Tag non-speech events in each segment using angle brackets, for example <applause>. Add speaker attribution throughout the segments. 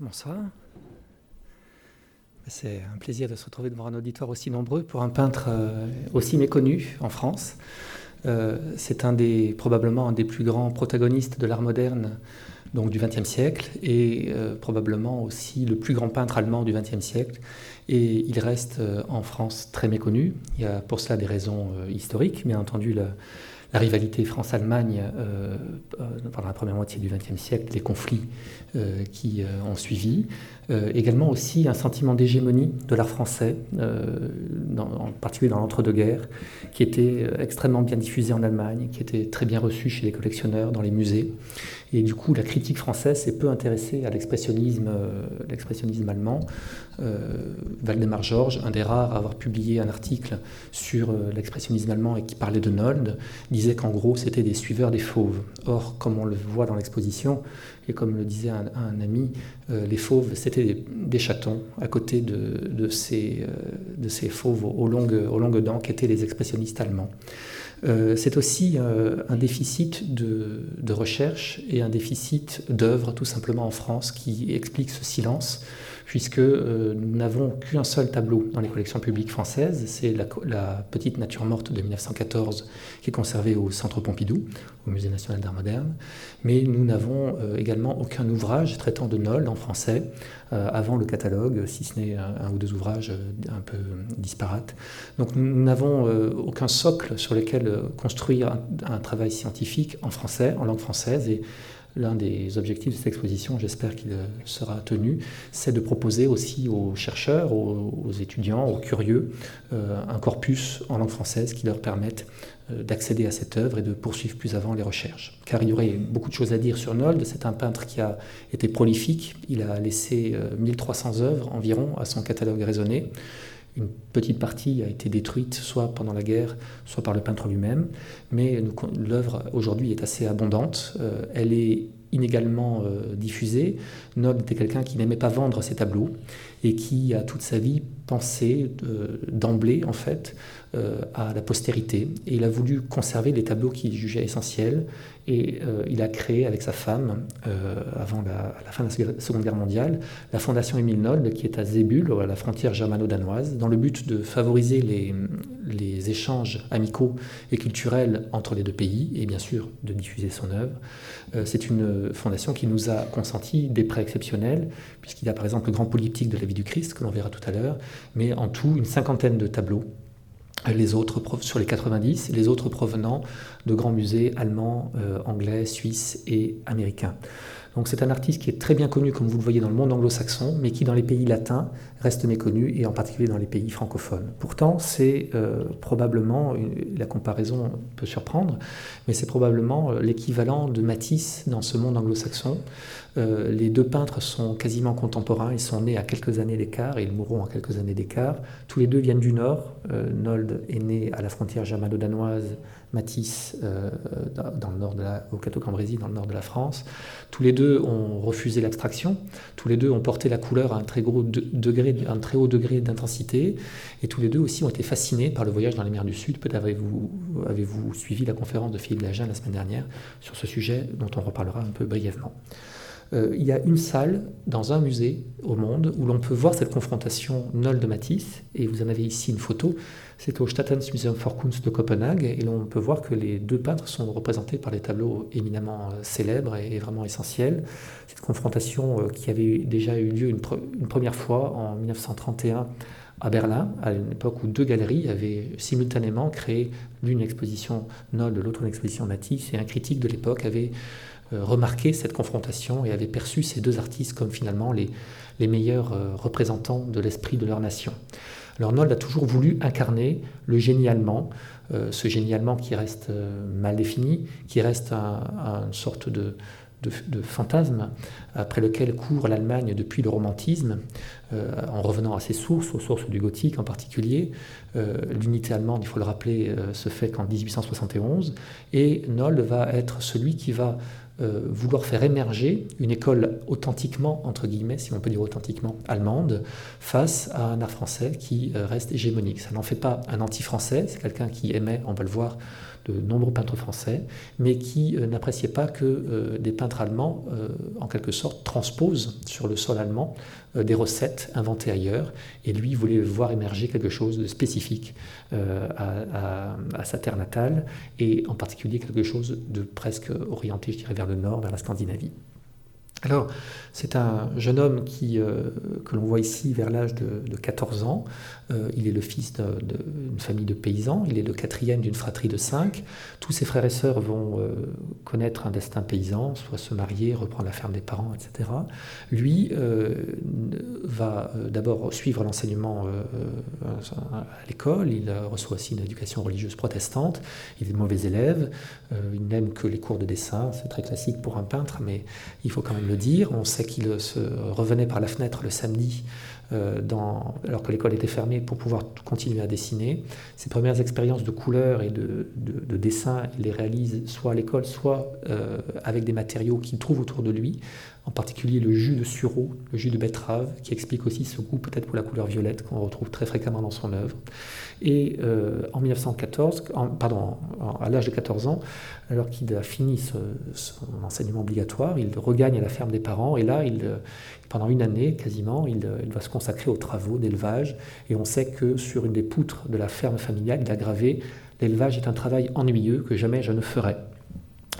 Speaker 1: Bonsoir. C'est un plaisir de se retrouver devant un auditoire aussi nombreux pour un peintre euh, aussi méconnu en France. Euh, c'est un des, probablement un des plus grands protagonistes de l'art moderne donc du XXe siècle et euh, probablement aussi le plus grand peintre allemand du XXe siècle. Et il reste en France très méconnu. Il y a pour cela des raisons historiques, bien entendu. La rivalité France-Allemagne euh, euh, pendant la première moitié du XXe siècle, les conflits euh, qui ont suivi, également aussi un sentiment d'hégémonie de l'art français, en particulier dans l'entre-deux-guerres, qui était extrêmement bien diffusé en Allemagne, qui était très bien reçu chez les collectionneurs, dans les musées. Et du coup, la critique française s'est peu intéressée à l'expressionnisme, l'expressionnisme allemand. Valdemar Georges, un des rares à avoir publié un article sur l'expressionnisme allemand et qui parlait de Nold, disait qu'en gros, c'était des suiveurs des fauves. Or, comme on le voit dans l'exposition, et comme le disait un, ami, euh, les fauves, c'était des, chatons à côté de, ces, euh, ces fauves aux longues, aux longues dents qui étaient les expressionnistes allemands. Euh, c'est aussi un déficit de, de, recherche et un déficit d'œuvres, tout simplement en France, qui explique ce silence puisque euh, nous n'avons qu'un seul tableau dans les collections publiques françaises, c'est la, petite nature morte de 1914 qui est conservée au Centre Pompidou, au Musée national d'art moderne, mais nous n'avons euh, également aucun ouvrage traitant de Nol en français euh, avant le catalogue, si ce n'est un, ou deux ouvrages un peu disparates. Donc nous n'avons aucun socle sur lequel construire un, travail scientifique en français, en langue française, L'un des objectifs de cette exposition, j'espère qu'il sera tenu, c'est de proposer aussi aux chercheurs, aux, étudiants, aux curieux, euh, un corpus en langue française qui leur permette euh, d'accéder à cette œuvre et de poursuivre plus avant les recherches. Car il y aurait beaucoup de choses à dire sur Nold. C'est un peintre qui a été prolifique. Il a laissé 1300 euh, œuvres environ à son catalogue raisonné. Une petite partie a été détruite soit pendant la guerre, soit par le peintre lui-même, mais l'œuvre aujourd'hui est assez abondante. Euh, elle est inégalement euh, diffusée. Nob était quelqu'un qui n'aimait pas vendre ses tableaux et qui a toute sa vie pensé euh, d'emblée en fait à la postérité. Et il a voulu conserver les tableaux qu'il jugeait essentiels et euh, il a créé avec sa femme, euh, avant la, fin de la Seconde Guerre mondiale, la Fondation Émile Nold, qui est à Zébul, à la frontière germano-danoise, dans le but de favoriser les, les, échanges amicaux et culturels entre les deux pays, et bien sûr de diffuser son œuvre. Euh, c'est une fondation qui nous a consenti des prêts exceptionnels, puisqu'il y a par exemple le grand polyptyque de la vie du Christ, que l'on verra tout à l'heure, mais en tout une cinquantaine de tableaux les autres sur les 90, les autres provenant de grands musées allemands, euh, anglais, suisses et américains. C'est un artiste qui est très bien connu, comme vous le voyez, dans le monde anglo-saxon, mais qui dans les pays latins reste méconnu, et en particulier dans les pays francophones. Pourtant, c'est euh, probablement, la comparaison peut surprendre, mais c'est probablement euh, l'équivalent de Matisse dans ce monde anglo-saxon. Euh, les deux peintres sont quasiment contemporains, ils sont nés à quelques années d'écart et ils mourront à quelques années d'écart. Tous les deux viennent du Nord. Nold est né à la frontière germano-danoise, Matisse dans, le nord de la, au Cateau-Cambrésis, dans le nord de la France. Tous les deux ont refusé l'abstraction, tous les deux ont porté la couleur à un très gros degré un très haut degré d'intensité, et tous les deux aussi ont été fascinés par le voyage dans les mers du Sud. Peut-être avez-vous avez -vous suivi la conférence de Philippe Lagen la semaine dernière sur ce sujet, dont on reparlera un peu brièvement. Euh, il y a une salle dans un musée au monde où l'on peut voir cette confrontation Nol de Matisse, et vous en avez ici une photo. C'est au Staatsmuseum for Kunst de Copenhague, et l'on peut voir que les deux peintres sont représentés par des tableaux éminemment euh, célèbres et vraiment essentiels. Cette confrontation euh, qui avait déjà eu lieu une, première fois en 1931 à Berlin, à une époque où deux galeries avaient simultanément créé l'une exposition Nol, l'autre une exposition Matisse, et un critique de l'époque avait euh, remarqué cette confrontation et avait perçu ces deux artistes comme finalement les, meilleurs représentants de l'esprit de leur nation. Alors Nold a toujours voulu incarner le génie allemand, euh, ce génie allemand qui reste mal défini, qui reste une sorte de, fantasme après lequel court l'Allemagne depuis le romantisme, en revenant à ses sources, aux sources du gothique en particulier. L'unité allemande, il faut le rappeler, se fait qu'en 1871, et Nold va être celui qui va euh, vouloir faire émerger une école authentiquement, entre guillemets, si on peut dire authentiquement, allemande, face à un art français qui euh, reste hégémonique. Ça n'en fait pas un anti-français, c'est quelqu'un qui aimait, on va le voir, de nombreux peintres français, mais qui n'appréciait pas que des peintres allemands, en quelque sorte, transposent sur le sol allemand des recettes inventées ailleurs, et lui voulait voir émerger quelque chose de spécifique à, à, sa terre natale, et en particulier quelque chose de presque orienté, je dirais, vers le nord, vers la Scandinavie. Alors, c'est un jeune homme qui, euh, que l'on voit ici vers l'âge de, 14 ans. Euh, il est le fils d'une famille de paysans. Il est le quatrième d'une fratrie de cinq. Tous ses frères et sœurs vont euh, connaître un destin paysan, soit se marier, reprendre la ferme des parents, etc. Lui va d'abord suivre l'enseignement à l'école. Il reçoit aussi une éducation religieuse protestante. Il est mauvais élève. il n'aime que les cours de dessin. C'est très classique pour un peintre, mais il faut quand même On sait qu'il revenait par la fenêtre le samedi euh, alors que l'école était fermée pour pouvoir continuer à dessiner. Ses premières expériences de couleur et de, de, dessin, il les réalise soit à l'école, soit euh, avec des matériaux qu'il trouve autour de lui, en particulier le jus de sureau, le jus de betterave, qui explique aussi ce goût peut-être pour la couleur violette qu'on retrouve très fréquemment dans son œuvre. Et euh, en 1914, pardon, à l'âge de 14 ans, alors qu'il a fini son enseignement obligatoire, il regagne à la ferme des parents et là, il, pendant une année quasiment, il, il va se consacrer aux travaux d'élevage. Et on sait que sur une des poutres de la ferme familiale, il a gravé L'élevage est un travail ennuyeux que jamais je ne ferai.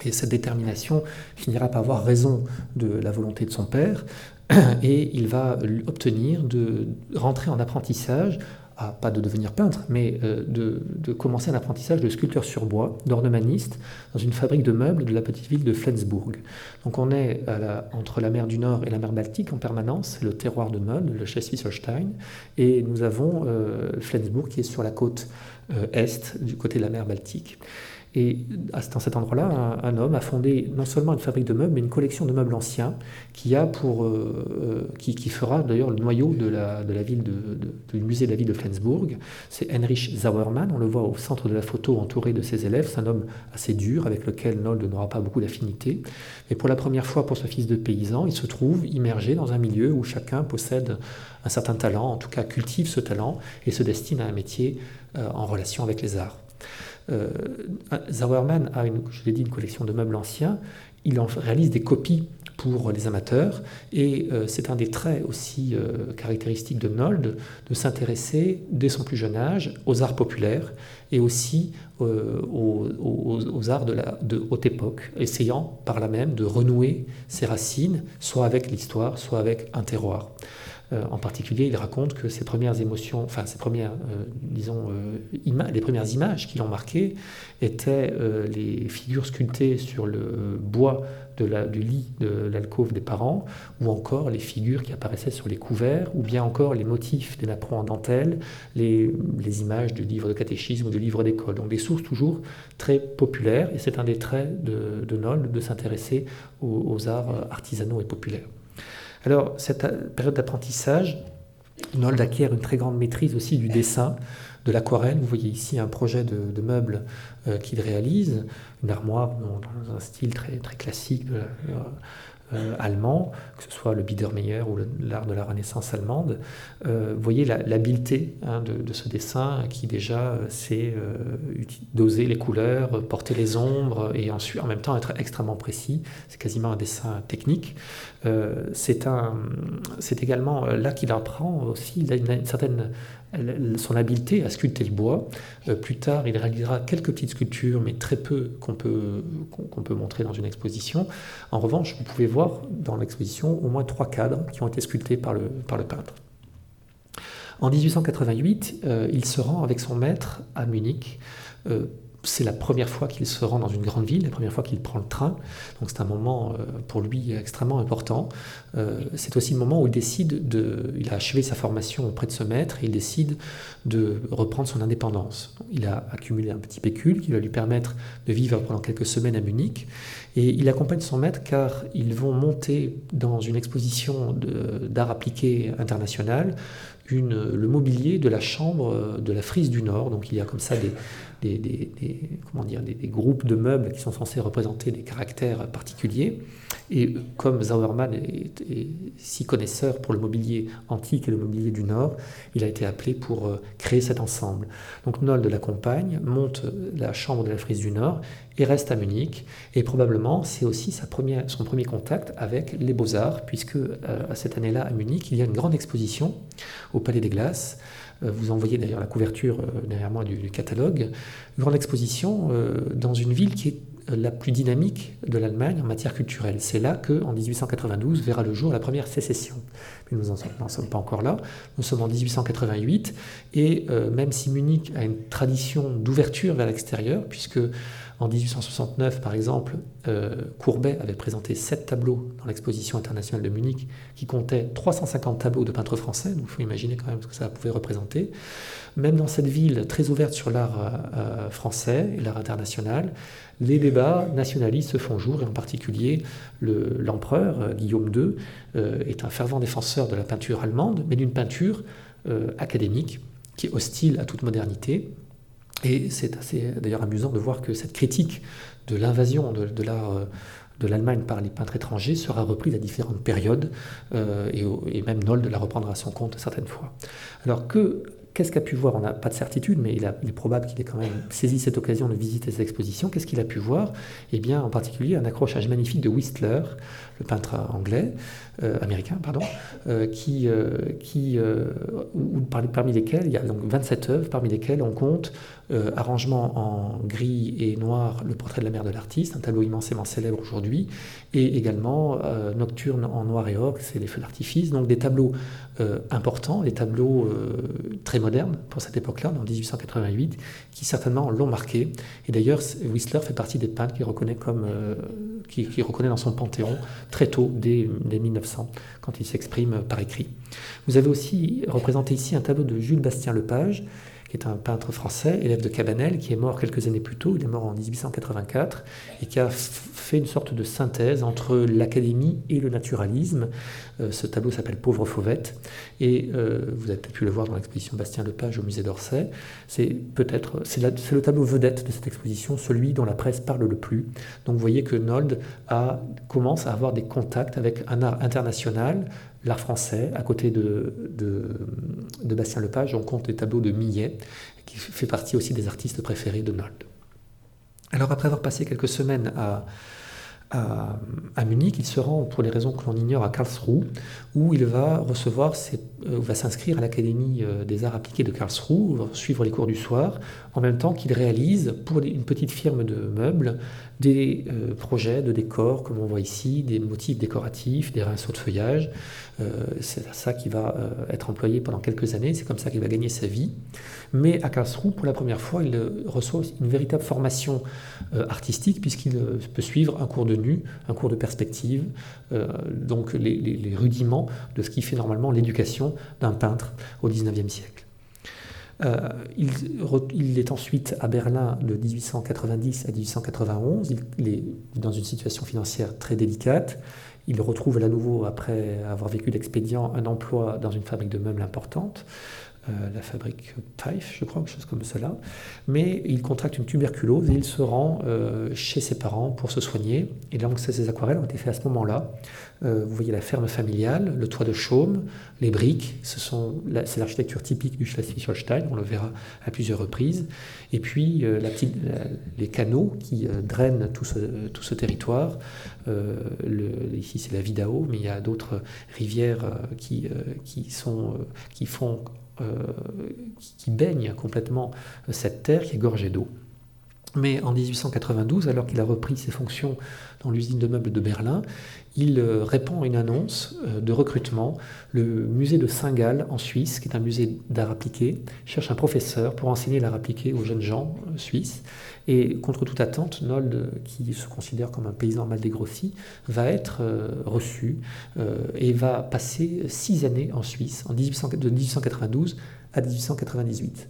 Speaker 1: Et cette détermination finira par avoir raison de la volonté de son père, <clears throat> et il va obtenir de rentrer en apprentissage, pas de devenir peintre, mais euh, de, commencer un apprentissage de sculpteur sur bois, d'ornemaniste, dans une fabrique de meubles de la petite ville de Flensburg. Donc on est entre la mer du Nord et la mer Baltique en permanence, le terroir de meubles, le Schleswig-Holstein, et nous avons euh, Flensburg qui est sur la côte euh, est, du côté de la mer Baltique. Et dans cet endroit-là, un, homme a fondé non seulement une fabrique de meubles, mais une collection de meubles anciens qui, a pour, euh, euh, qui, fera d'ailleurs le noyau de la, de la ville de, du musée de la ville de Flensburg. C'est Heinrich Sauermann, on le voit au centre de la photo entouré de ses élèves. C'est un homme assez dur avec lequel Nold n'aura pas beaucoup d'affinité. Mais pour la première fois pour ce fils de paysan, il se trouve immergé dans un milieu où chacun possède un certain talent, en tout cas cultive ce talent et se destine à un métier euh, en relation avec les arts. Euh, Zauermann a, une, je l'ai dit, une collection de meubles anciens. Il en réalise des copies pour les amateurs. Et euh, c'est un des traits aussi euh, caractéristiques de Nold de s'intéresser dès son plus jeune âge aux arts populaires et aussi aux, arts de, de haute époque, essayant par là même de renouer ses racines, soit avec l'histoire, soit avec un terroir. Euh, en particulier, il raconte que ses premières émotions, enfin ses premières, euh, disons, euh, les premières images qui l'ont marqué étaient les figures sculptées sur le bois de la, du lit de l'alcôve des parents, ou encore les figures qui apparaissaient sur les couverts, ou bien encore les motifs des napperons en dentelle, les, images de livres de catéchisme ou de livres d'école. Donc des sources toujours très populaires, et c'est un des traits de, de Noll de s'intéresser aux arts artisanaux et populaires. Alors, cette période d'apprentissage, Nold acquiert une très grande maîtrise aussi du dessin, de l'aquarelle. Vous voyez ici un projet de, meuble euh, qu'il réalise, une armoire dans un style très, très classique de euh, allemand, que ce soit le Biedermeier ou l'art de la Renaissance allemande. Euh, vous voyez l'habileté hein, de, ce dessin qui déjà euh, sait doser les couleurs, porter les ombres et ensuite en même temps être extrêmement précis. C'est quasiment un dessin technique. C'est également là qu'il apprend aussi une certaine son habileté à sculpter le bois. Euh, plus tard, il réalisera quelques petites sculptures, mais très peu qu'on peut, qu'on peut montrer dans une exposition. En revanche, vous pouvez voir dans l'exposition au moins trois cadres qui ont été sculptés par le, par le peintre. En 1888, euh, il se rend avec son maître à Munich. Euh, c'est la première fois qu'il se rend dans une grande ville, la première fois qu'il prend le train. Donc c'est un moment euh, pour lui extrêmement important. Euh, c'est aussi le moment où il décide de... Il a achevé sa formation auprès de ce maître et il décide de reprendre son indépendance. Il a accumulé un petit pécule qui va lui permettre de vivre pendant quelques semaines à Munich. Et il accompagne son maître car ils vont monter dans une exposition d'art appliqué international le mobilier de la chambre de la Frise du Nord. Donc il y a comme ça des, des, comment dire, des, groupes de meubles qui sont censés représenter des caractères particuliers. Et comme Zauermann est, si connaisseur pour le mobilier antique et le mobilier du Nord, il a été appelé pour euh, créer cet ensemble. Donc Nold l'accompagne, monte la chambre de la frise du Nord et reste à Munich. Et probablement, c'est aussi sa première, son premier contact avec les beaux-arts, puisque euh, cette année-là, à Munich, il y a une grande exposition au Palais des Glaces. Euh, vous envoyez d'ailleurs la couverture derrière moi du, catalogue. Une grande exposition dans une ville qui est la plus dynamique de l'Allemagne en matière culturelle. C'est là que, en 1892, verra le jour la première sécession. Mais nous n'en sommes pas encore là. Nous sommes en 1888, et euh, même si Munich a une tradition d'ouverture vers l'extérieur, puisque en 1869, par exemple, euh, Courbet avait présenté sept tableaux dans l'exposition internationale de Munich, qui comptait 350 tableaux de peintres français, donc il faut imaginer quand même ce que ça pouvait représenter. Même dans cette ville très ouverte sur l'art euh, français et l'art international, les débats nationalistes se font jour, et en particulier l'empereur euh, Guillaume II euh, est un fervent défenseur de la peinture allemande, mais d'une peinture euh, académique qui est hostile à toute modernité. Et c'est assez d'ailleurs amusant de voir que cette critique de l'invasion de, de l'Allemagne par les peintres étrangers sera reprise à différentes périodes, et, et, même Nold la reprendra à son compte certaines fois. Alors que Qu'est-ce qu'a pu voir On n'a pas de certitude, mais il, est probable qu'il ait quand même saisi cette occasion de visiter cette exposition. Qu'est-ce qu'il a pu voir? Eh bien, en particulier, un accrochage magnifique de Whistler, le peintre anglais, euh, américain, pardon, euh, qui, euh, qui parmi, lesquels il y a donc 27 œuvres, parmi lesquelles on compte arrangement en gris et noir, le portrait de la mère de l'artiste, un tableau immensément célèbre aujourd'hui, et également Nocturne en noir et or, c'est les feux d'artifice, donc des tableaux importants, des tableaux très moderne pour cette époque-là, en 1888, qui certainement l'ont marqué. Et d'ailleurs, Whistler fait partie des peintres qui reconnaît, comme, qui, reconnaît dans son panthéon très tôt, dès 1900, quand il s'exprime par écrit. Vous avez aussi représenté ici un tableau de Jules Bastien Lepage, qui est un peintre français, élève de Cabanel, qui est mort quelques années plus tôt, il est mort en 1884, et qui a fait une sorte de synthèse entre l'académie et le naturalisme. Euh, ce tableau s'appelle Pauvre Fauvette, et euh, vous avez peut-être pu le voir dans l'exposition Bastien Lepage au musée d'Orsay. C'est peut-être c'est le tableau vedette de cette exposition, celui dont la presse parle le plus. Donc vous voyez que Nold a, commence à avoir des contacts avec un art international, l'art français. À côté de, Bastien Lepage, on compte les tableaux de Millet, qui fait partie aussi des artistes préférés de Nold. Alors après avoir passé quelques semaines à, à, Munich, il se rend, pour les raisons que l'on ignore, à Karlsruhe, où il va recevoir, euh, va s'inscrire à l'Académie euh, des arts appliqués de Karlsruhe, suivre les cours du soir, en même temps qu'il réalise pour une petite firme de meubles des euh, projets de décors, comme on voit ici, des motifs décoratifs, des rinceaux de feuillage. c'est ça qui va être employé pendant quelques années, c'est comme ça qu'il va gagner sa vie. Mais à Karlsruhe, pour la première fois, il reçoit une véritable formation artistique, puisqu'il peut suivre un cours de nu, un cours de perspective, donc les rudiments de ce qui fait normalement l'éducation d'un peintre au XIXe siècle. Euh, il, est ensuite à Berlin de 1890 à 1891. Il, est dans une situation financière très délicate. Il retrouve à nouveau, après avoir vécu l'expédient, un emploi dans une fabrique de meubles importante. Euh, la fabrique Pfeiffe, je crois, quelque chose comme cela. Mais il contracte une tuberculose et il se rend euh, chez ses parents pour se soigner. Et donc ces aquarelles ont été faites à ce moment-là. Euh, vous voyez la ferme familiale, le toit de chaume, les briques, ce c'est l'architecture typique du Schleswig-Holstein, on le verra à plusieurs reprises. Et puis la petite, les canaux qui drainent tout ce, tout ce territoire. Ici c'est la Vidao, mais il y a d'autres rivières qui, qui, sont, qui font qui baigne complètement cette terre qui est gorgée d'eau. Mais en 1892, alors qu'il a repris ses fonctions dans l'usine de meubles de Berlin, il euh, répond à une annonce euh, de recrutement. Le musée de Saint-Gall en Suisse, qui est un musée d'art appliqué, cherche un professeur pour enseigner l'art appliqué aux jeunes gens suisses. Et contre toute attente, Nold, qui se considère comme un paysan mal dégrossi, va être reçu et va passer six années en Suisse, en 1800, de 1892 à 1898.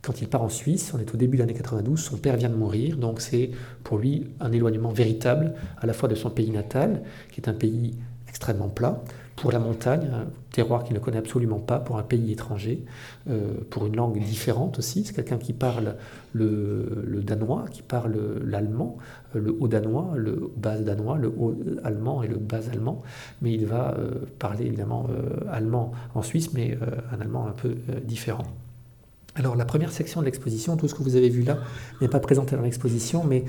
Speaker 1: Quand il part en Suisse, on est au début de l'année 92, son père vient de mourir, donc c'est pour lui un éloignement véritable à la fois de son pays natal, qui est un pays extrêmement plat,
Speaker 2: pour la montagne, un terroir qu'il ne connaît absolument pas, pour un pays étranger, euh, pour une langue différente aussi. C'est quelqu'un qui parle le, danois, qui parle l'allemand, euh, le haut danois, le bas danois, le haut allemand et le bas allemand. Mais il va euh, parler évidemment allemand en Suisse, mais un allemand un peu différent. Alors la première section de l'exposition, tout ce que vous avez vu là n'est pas présenté dans l'exposition, mais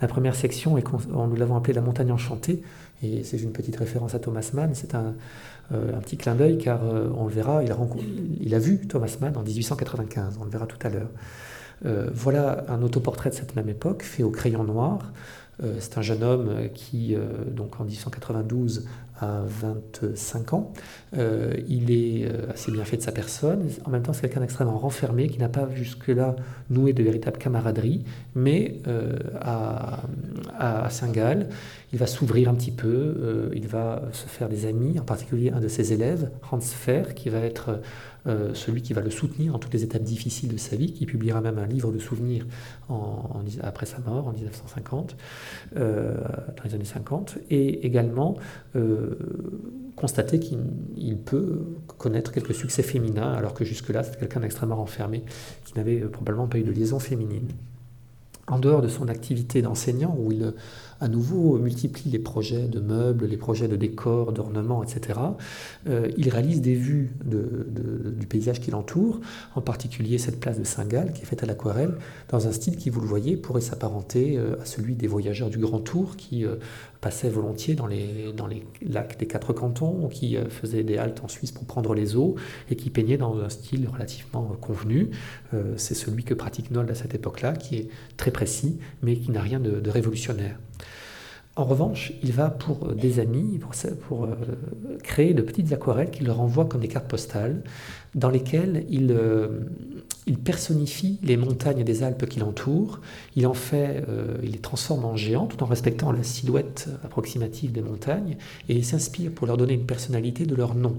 Speaker 2: la première section, est, nous l'avons appelée la montagne enchantée, et c'est une petite référence à Thomas Mann, c'est un, euh, petit clin d'œil car euh, on le verra, il a, vu Thomas Mann en 1895, on le verra tout à l'heure. Euh, voilà un autoportrait de cette même époque, fait au crayon noir. c'est un jeune homme qui, donc en 1892, 25 ans. Euh, il est euh, assez bien fait de sa personne. En même temps, c'est quelqu'un d'extrêmement renfermé qui n'a pas jusque-là noué de véritable camaraderie, mais euh, à, à, Saint-Gall, il va s'ouvrir un petit peu, il va se faire des amis, en particulier un de ses élèves, Hans Fer, qui va être euh, celui qui va le soutenir dans toutes les étapes difficiles de sa vie, qui publiera même un livre de souvenirs en, après sa mort en 1950, euh, dans les années 50, et également euh, constater qu'il peut connaître quelques succès féminins, alors que jusque-là, c'était quelqu'un d'extrêmement renfermé, qui n'avait probablement pas eu de liaison féminine. En dehors de son activité d'enseignant, où il à nouveau multiplie les projets de meubles, les projets de décors, d'ornements, etc. Euh, il réalise des vues du paysage qui l'entoure, en particulier cette place de Saint-Gall qui est faite à l'aquarelle, dans un style qui, vous le voyez, pourrait s'apparenter euh, à celui des voyageurs du Grand Tour qui euh, passaient volontiers dans les, lacs des quatre cantons, qui faisaient des haltes en Suisse pour prendre les eaux et qui peignaient dans un style relativement convenu. C'est celui que pratique Nold à cette époque-là, qui est très précis, mais qui n'a rien de révolutionnaire. En revanche, il va pour euh, des amis, pour, euh, créer de petites aquarelles qu'il leur envoie comme des cartes postales, dans lesquelles il, euh, personnifie les montagnes des Alpes qui l'entourent, il en fait, il les transforme en géants tout en respectant la silhouette approximative des montagnes, et il s'inspire pour leur donner une personnalité de leur nom.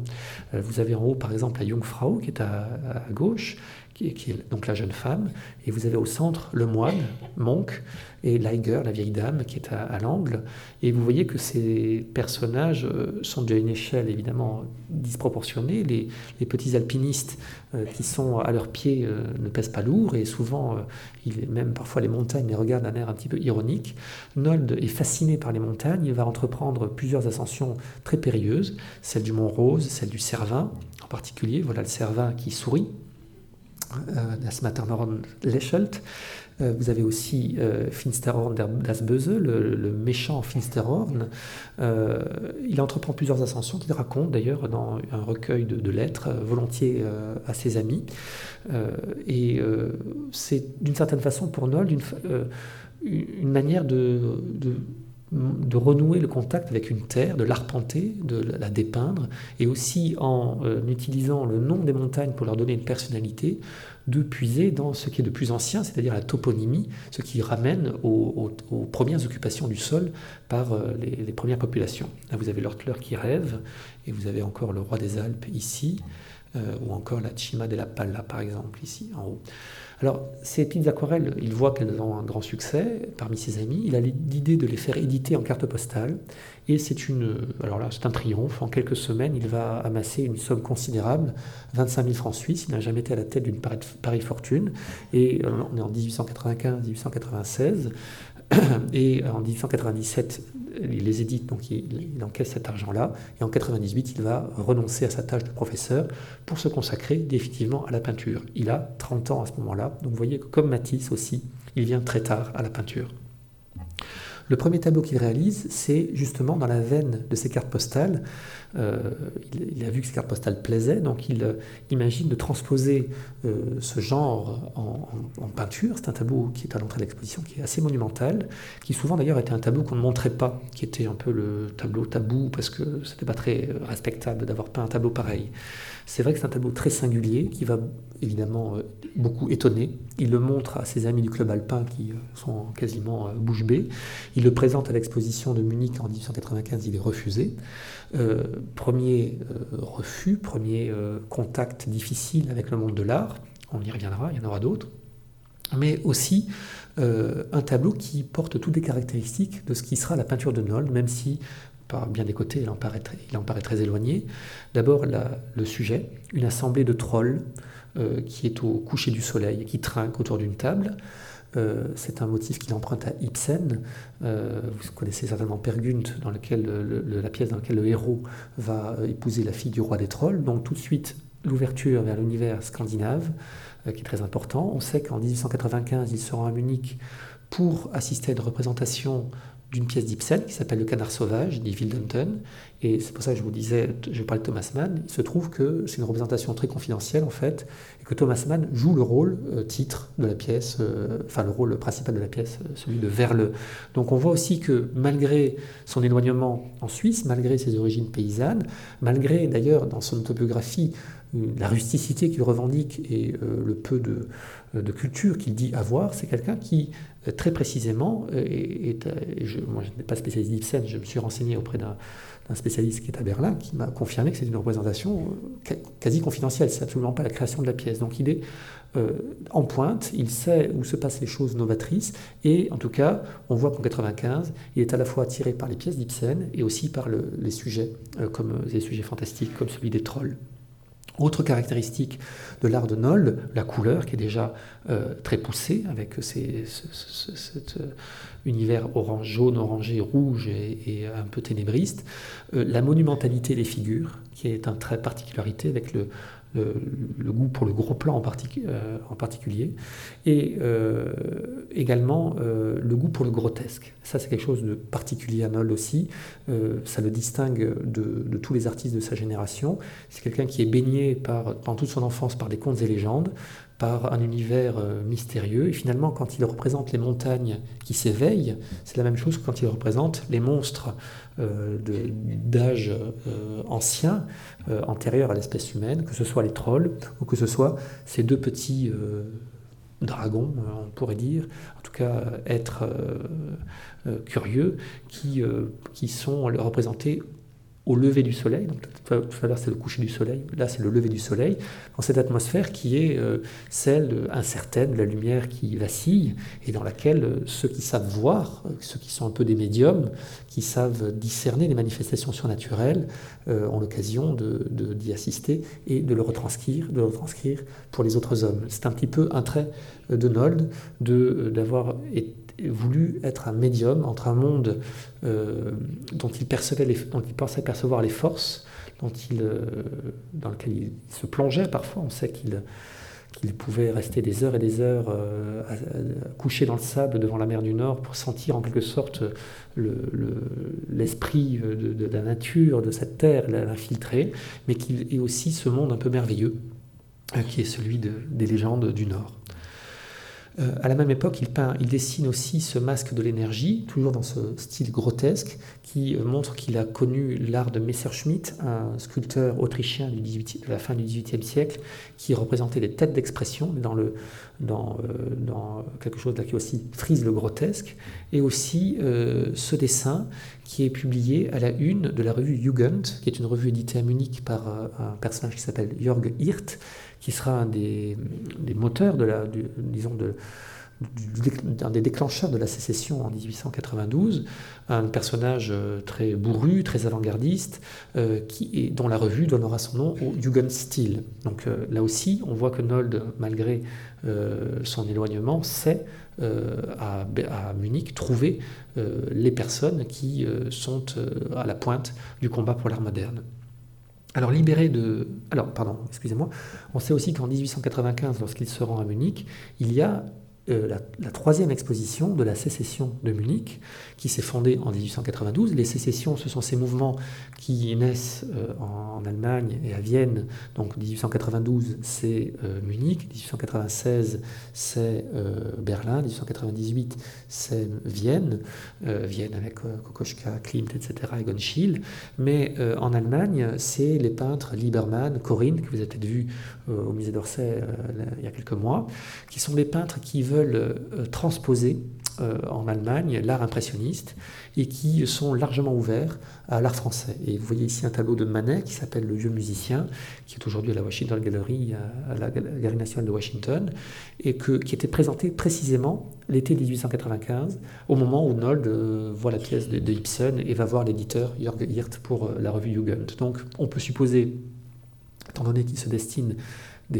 Speaker 2: vous avez en haut par exemple la Jungfrau qui est à gauche, qui est, donc la jeune femme, et vous avez au centre le moine, Monk, et Liger, la vieille dame, qui est à, l'angle. Et vous voyez que ces personnages euh, sont d'une échelle évidemment disproportionnée. Les, petits alpinistes euh, qui sont à leurs pieds euh, ne pèsent pas lourd, et souvent, même parfois les montagnes les regardent d'un air un petit peu ironique. Nold est fasciné par les montagnes, il va entreprendre plusieurs ascensions très périlleuses, celle du Mont Rose, celle du Cervin en particulier. Voilà le Cervin qui sourit das euh, Matterhorn Lächelt. Euh, vous avez aussi euh, Finsterhorn das Böse, le, méchant Finsterhorn. il entreprend plusieurs ascensions qu'il raconte d'ailleurs dans un recueil de, lettres volontiers à ses amis. et c'est d'une certaine façon pour Noll une, manière de renouer le contact avec une terre, de l'arpenter, de la dépeindre, et aussi en euh, utilisant le nom des montagnes pour leur donner une personnalité, de puiser dans ce qui est de plus ancien, c'est-à-dire la toponymie, ce qui ramène aux, premières occupations du sol par euh, les, premières populations. Là, vous avez l'Ortler qui rêve, et vous avez encore le roi des Alpes ici, euh, ou encore la Cima la Palla, par exemple, ici en haut. Alors, ces petites aquarelles, il voit qu'elles ont un grand succès parmi ses amis. Il a l'idée de les faire éditer en carte postale. Et c'est une, alors là, c'est un triomphe. En quelques semaines, il va amasser une somme considérable, 25 000 francs suisses. Il n'a jamais été à la tête d'une pareille fortune. Et euh, on est en 1895-1896. <coughs> Et en 1897, il les édite, donc il, encaisse cet argent-là. Et en 98, il va renoncer à sa tâche de professeur pour se consacrer définitivement à la peinture. Il a 30 ans à ce moment-là, donc vous voyez que comme Matisse aussi, il vient très tard à la peinture. Le premier tableau qu'il réalise, c'est justement dans la veine de ses cartes postales. Euh, il, a vu que ces cartes postales plaisaient, donc il euh, imagine de transposer euh, ce genre en, peinture. C'est un tableau qui est à l'entrée de l'exposition, qui est assez monumental, qui souvent d'ailleurs était un tableau qu'on ne montrait pas, qui était un peu le tableau tabou, parce que c'était pas très respectable d'avoir peint un tableau pareil. C'est vrai que c'est un tableau très singulier qui va évidemment euh, beaucoup étonner. Il le montre à ses amis du club alpin qui euh, sont quasiment euh, bouche bée. Il le présente à l'exposition de Munich en 1895, il est refusé. premier refus, premier contact difficile avec le monde de l'art. On y reviendra, il y en aura d'autres. mais aussi un tableau qui porte toutes les caractéristiques de ce qui sera la peinture de Nold, même si par bien des côtés il en paraît très, éloigné. D'abord le sujet, une assemblée de trolls qui est au coucher du soleil, qui trinque autour d'une table. Euh, c'est un motif qu'il emprunte à Ibsen. Euh, vous connaissez certainement Per Gunt, dans la pièce dans laquelle le héros va euh, épouser la fille du roi des trolls. Donc tout de suite, l'ouverture vers l'univers scandinave, qui est très important. On sait qu'en 1895, il se rend à Munich pour assister à une représentation d'une pièce d'Ibsen qui s'appelle Le Canard Sauvage d'Evil Dunton. Et c'est pour ça que je vous disais, je parlais de Thomas Mann. Il se trouve que c'est une représentation très confidentielle en fait, et que Thomas Mann joue le rôle euh, titre de la pièce, euh, enfin le rôle principal de la pièce, euh, celui de Verle. Donc on voit aussi que malgré son éloignement en Suisse, malgré ses origines paysannes, malgré d'ailleurs dans son autobiographie la rusticité qu'il revendique et le peu de culture qu'il dit avoir, c'est quelqu'un qui très précisément, et, je, moi je n'ai pas spécialiste d'Ibsen, je me suis renseigné auprès d'un spécialiste qui est à Berlin, qui m'a confirmé que c'est une représentation euh, quasi confidentielle, c'est absolument pas la création de la pièce. Donc il est euh, en pointe, il sait où se passent les choses novatrices, et en tout cas, on voit qu'en 95, il est à la fois attiré par les pièces d'Ibsen et aussi par les euh, comme les sujets fantastiques, comme celui des trolls. Autre caractéristique de l'art de Noll, la couleur qui est déjà euh, très poussée avec cet euh, univers orange, jaune, orangé, rouge et, un peu ténébriste. Euh, la monumentalité des figures qui est un trait particularité avec le, le, goût pour le gros plan en, euh, en particulier, et euh, également euh, le goût pour le grotesque. Ça, c'est quelque chose de particulier à Noll aussi. ça le distingue de, tous les artistes de sa génération. C'est quelqu'un qui est baigné par, dans toute son enfance par des contes et légendes, par un univers mystérieux. Et finalement, quand il représente les montagnes qui s'éveillent, c'est la même chose que quand il représente les monstres euh, d'âge euh, ancien, euh, antérieur à l'espèce humaine, que ce soit les trolls ou que ce soit ces deux petits dragons, on pourrait dire, en tout cas êtres curieux, qui, qui sont représentés au lever du soleil, donc tout à l'heure c'est le coucher du soleil, là c'est le lever du soleil, dans cette atmosphère qui est euh, celle incertaine la lumière qui vacille et dans laquelle euh, ceux qui savent voir, ceux qui sont un peu des médiums, qui savent discerner les manifestations surnaturelles, euh, ont l'occasion d'y assister et de le retranscrire, de le pour les autres hommes. C'est un petit peu un trait de Nold d'avoir été voulu être un médium entre un monde euh, dont, il pensait percevoir les forces, euh, dans lequel il se plongeait parfois. On sait qu'il pouvait rester des heures et des heures euh, couché dans le sable devant la mer du Nord pour sentir en quelque sorte l'esprit le, de, la nature, de cette terre, l'infiltrer, mais qu'il est aussi ce monde un peu merveilleux qui est celui de, des légendes du Nord. Euh, à la même époque, il, peint, il dessine aussi ce masque de l'énergie, toujours dans ce style grotesque, qui euh, montre qu'il a connu l'art de Messerschmitt, un sculpteur autrichien du 18, de la fin du XVIIIe siècle, qui représentait des têtes d'expression dans, le, dans, euh, dans quelque chose là qui aussi frise le grotesque, et aussi ce dessin qui est publié à la une de la revue Jugend, qui est une revue éditée à Munich par un personnage qui s'appelle Jörg Hirt, qui sera un des, moteurs de la, disons de, un des déclencheurs de la sécession en 1892, un personnage euh, très bourru, très avant-gardiste, euh, qui, dont la revue donnera son nom au Jugendstil. Donc euh, là aussi, on voit que Nold, malgré son éloignement, sait à, Munich trouver les personnes qui sont à la pointe du combat pour l'art moderne. Alors libéré de... Alors, pardon, excusez-moi. On sait aussi qu'en 1895, lorsqu'il se rend à Munich, il y a euh, la, troisième exposition de la sécession de Munich, qui s'est fondée en 1892. Les sécessions, ce sont ces mouvements qui naissent euh, en, Allemagne et à Vienne. Donc 1892, c'est euh, Munich, 1896, c'est Berlin, 1898, c'est Vienne, Vienne avec Kokoschka, Klimt, etc., Egon Schiele. Mais en Allemagne, c'est les peintres Liebermann, Corinne, que vous avez peut-être vu au musée d'Orsay il y a quelques mois, qui sont des peintres qui veulent veulent transposer en Allemagne l'art impressionniste et qui sont largement ouverts à l'art français. Et vous voyez ici un tableau de Manet qui s'appelle Le vieux musicien, qui est aujourd'hui à la Washington Gallery, à la Galerie nationale de Washington, et que, qui était présenté précisément l'été 1895, au moment où Nold euh, voit la pièce de, Ibsen et va voir l'éditeur Jörg Hirt pour euh, la revue Jugend. Donc on peut supposer, étant donné qu'il se destine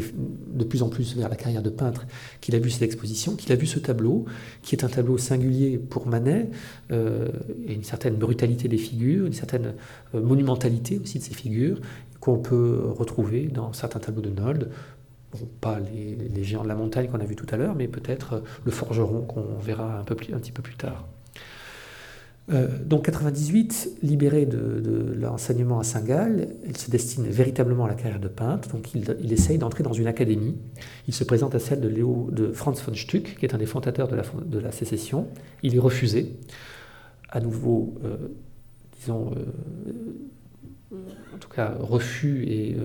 Speaker 2: de plus en plus vers la carrière de peintre, qu'il a vu cette exposition, qu'il a vu ce tableau, qui est un tableau singulier pour Manet, euh, et une certaine brutalité des figures, une certaine euh, monumentalité aussi de ces figures, qu'on peut retrouver dans certains tableaux de Nold. pas les, géants de la montagne qu'on a vu tout à l'heure, mais peut-être le forgeron qu'on verra un petit peu plus tard. Euh, donc 98, libéré de, l'enseignement à Saint-Gall, il se destine véritablement à la carrière de peintre, donc il, essaye d'entrer dans une académie. Il se présente à celle de, Léo, de Franz von Stuck, qui est un des fondateurs de la, sécession. Il est refusé. À nouveau, euh, disons, euh, en tout cas, refus et,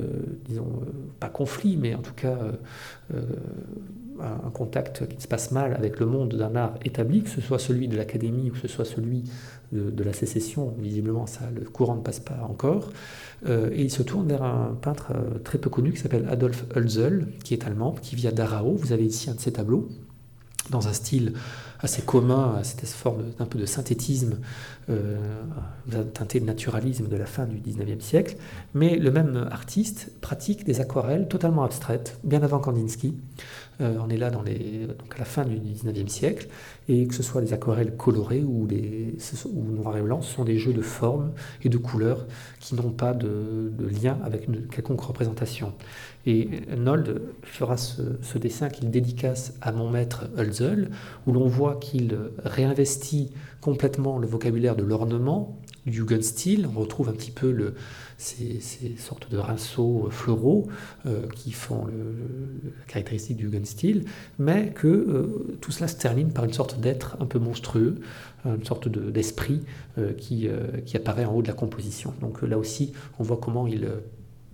Speaker 2: disons, pas conflit, mais en tout cas, un contact qui se passe mal avec le monde d'un art établi, que ce soit celui de l'académie ou que ce soit celui de, la sécession, visiblement ça, le courant ne passe pas encore, euh, et il se tourne vers un peintre euh, très peu connu qui s'appelle Adolf Hölzel, qui est allemand, qui vit à Darao. Vous avez ici un de ses tableaux, dans un style assez commun cette forme d'un peu de synthétisme euh, teinté de naturalisme de la fin du 19e siècle, mais le même artiste pratique des aquarelles totalement abstraites, bien avant Kandinsky, euh, on est là dans à la fin du 19e siècle, et que ce soit les aquarelles colorées ou, les, ou noir et blanc, ce sont des jeux de formes et de couleurs qui n'ont pas de, lien avec une quelconque représentation. Et Nold fera ce, dessin qu'il dédicace à mon maître Hölzel, où l'on voit qu'il réinvestit complètement le vocabulaire de l'ornement, du Jugendstil. On retrouve un petit peu le, ces, sortes de rinceaux euh, floraux euh, qui font la caractéristique du Jugendstil, mais que euh, tout cela se termine par une sorte d'être un peu monstrueux, une sorte d'esprit qui, qui apparaît en haut de la composition. Donc là aussi, on voit comment il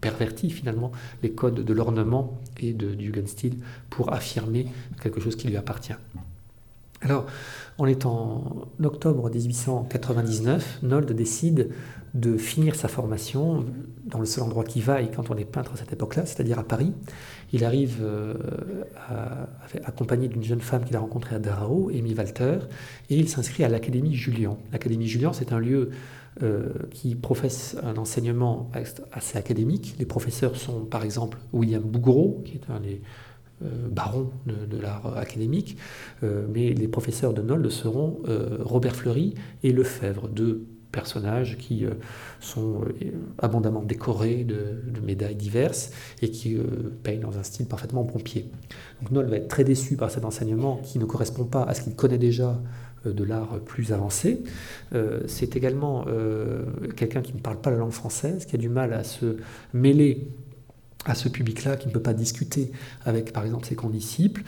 Speaker 2: pervertit finalement les codes de l'ornement et de, du Jugendstil pour affirmer quelque chose qui lui appartient. Alors, on est en octobre 1899, Nold décide de finir sa formation dans le seul endroit qui vaille quand on est peintre à cette époque-là, c'est-à-dire à Paris. Il arrive euh, accompagné d'une jeune femme qu'il a rencontrée à Darao, Amy Walter, et il s'inscrit à l'Académie Julian. L'Académie Julian, c'est un lieu euh, qui professe un enseignement assez académique. Les professeurs sont par exemple William Bouguereau, qui est un des euh, barons de, l'art académique, mais les professeurs de Nolde seront Robert Fleury et Lefebvre, deux personnages qui euh, sont euh, abondamment décorés de, médailles diverses et qui euh, peignent dans un style parfaitement pompier. Donc Noll va être très déçu par cet enseignement qui ne correspond pas à ce qu'il connaît déjà de l'art plus avancé. c'est également quelqu'un qui ne parle pas la langue française, qui a du mal à se mêler à ce public-là, qui ne peut pas discuter avec, par exemple, ses condisciples.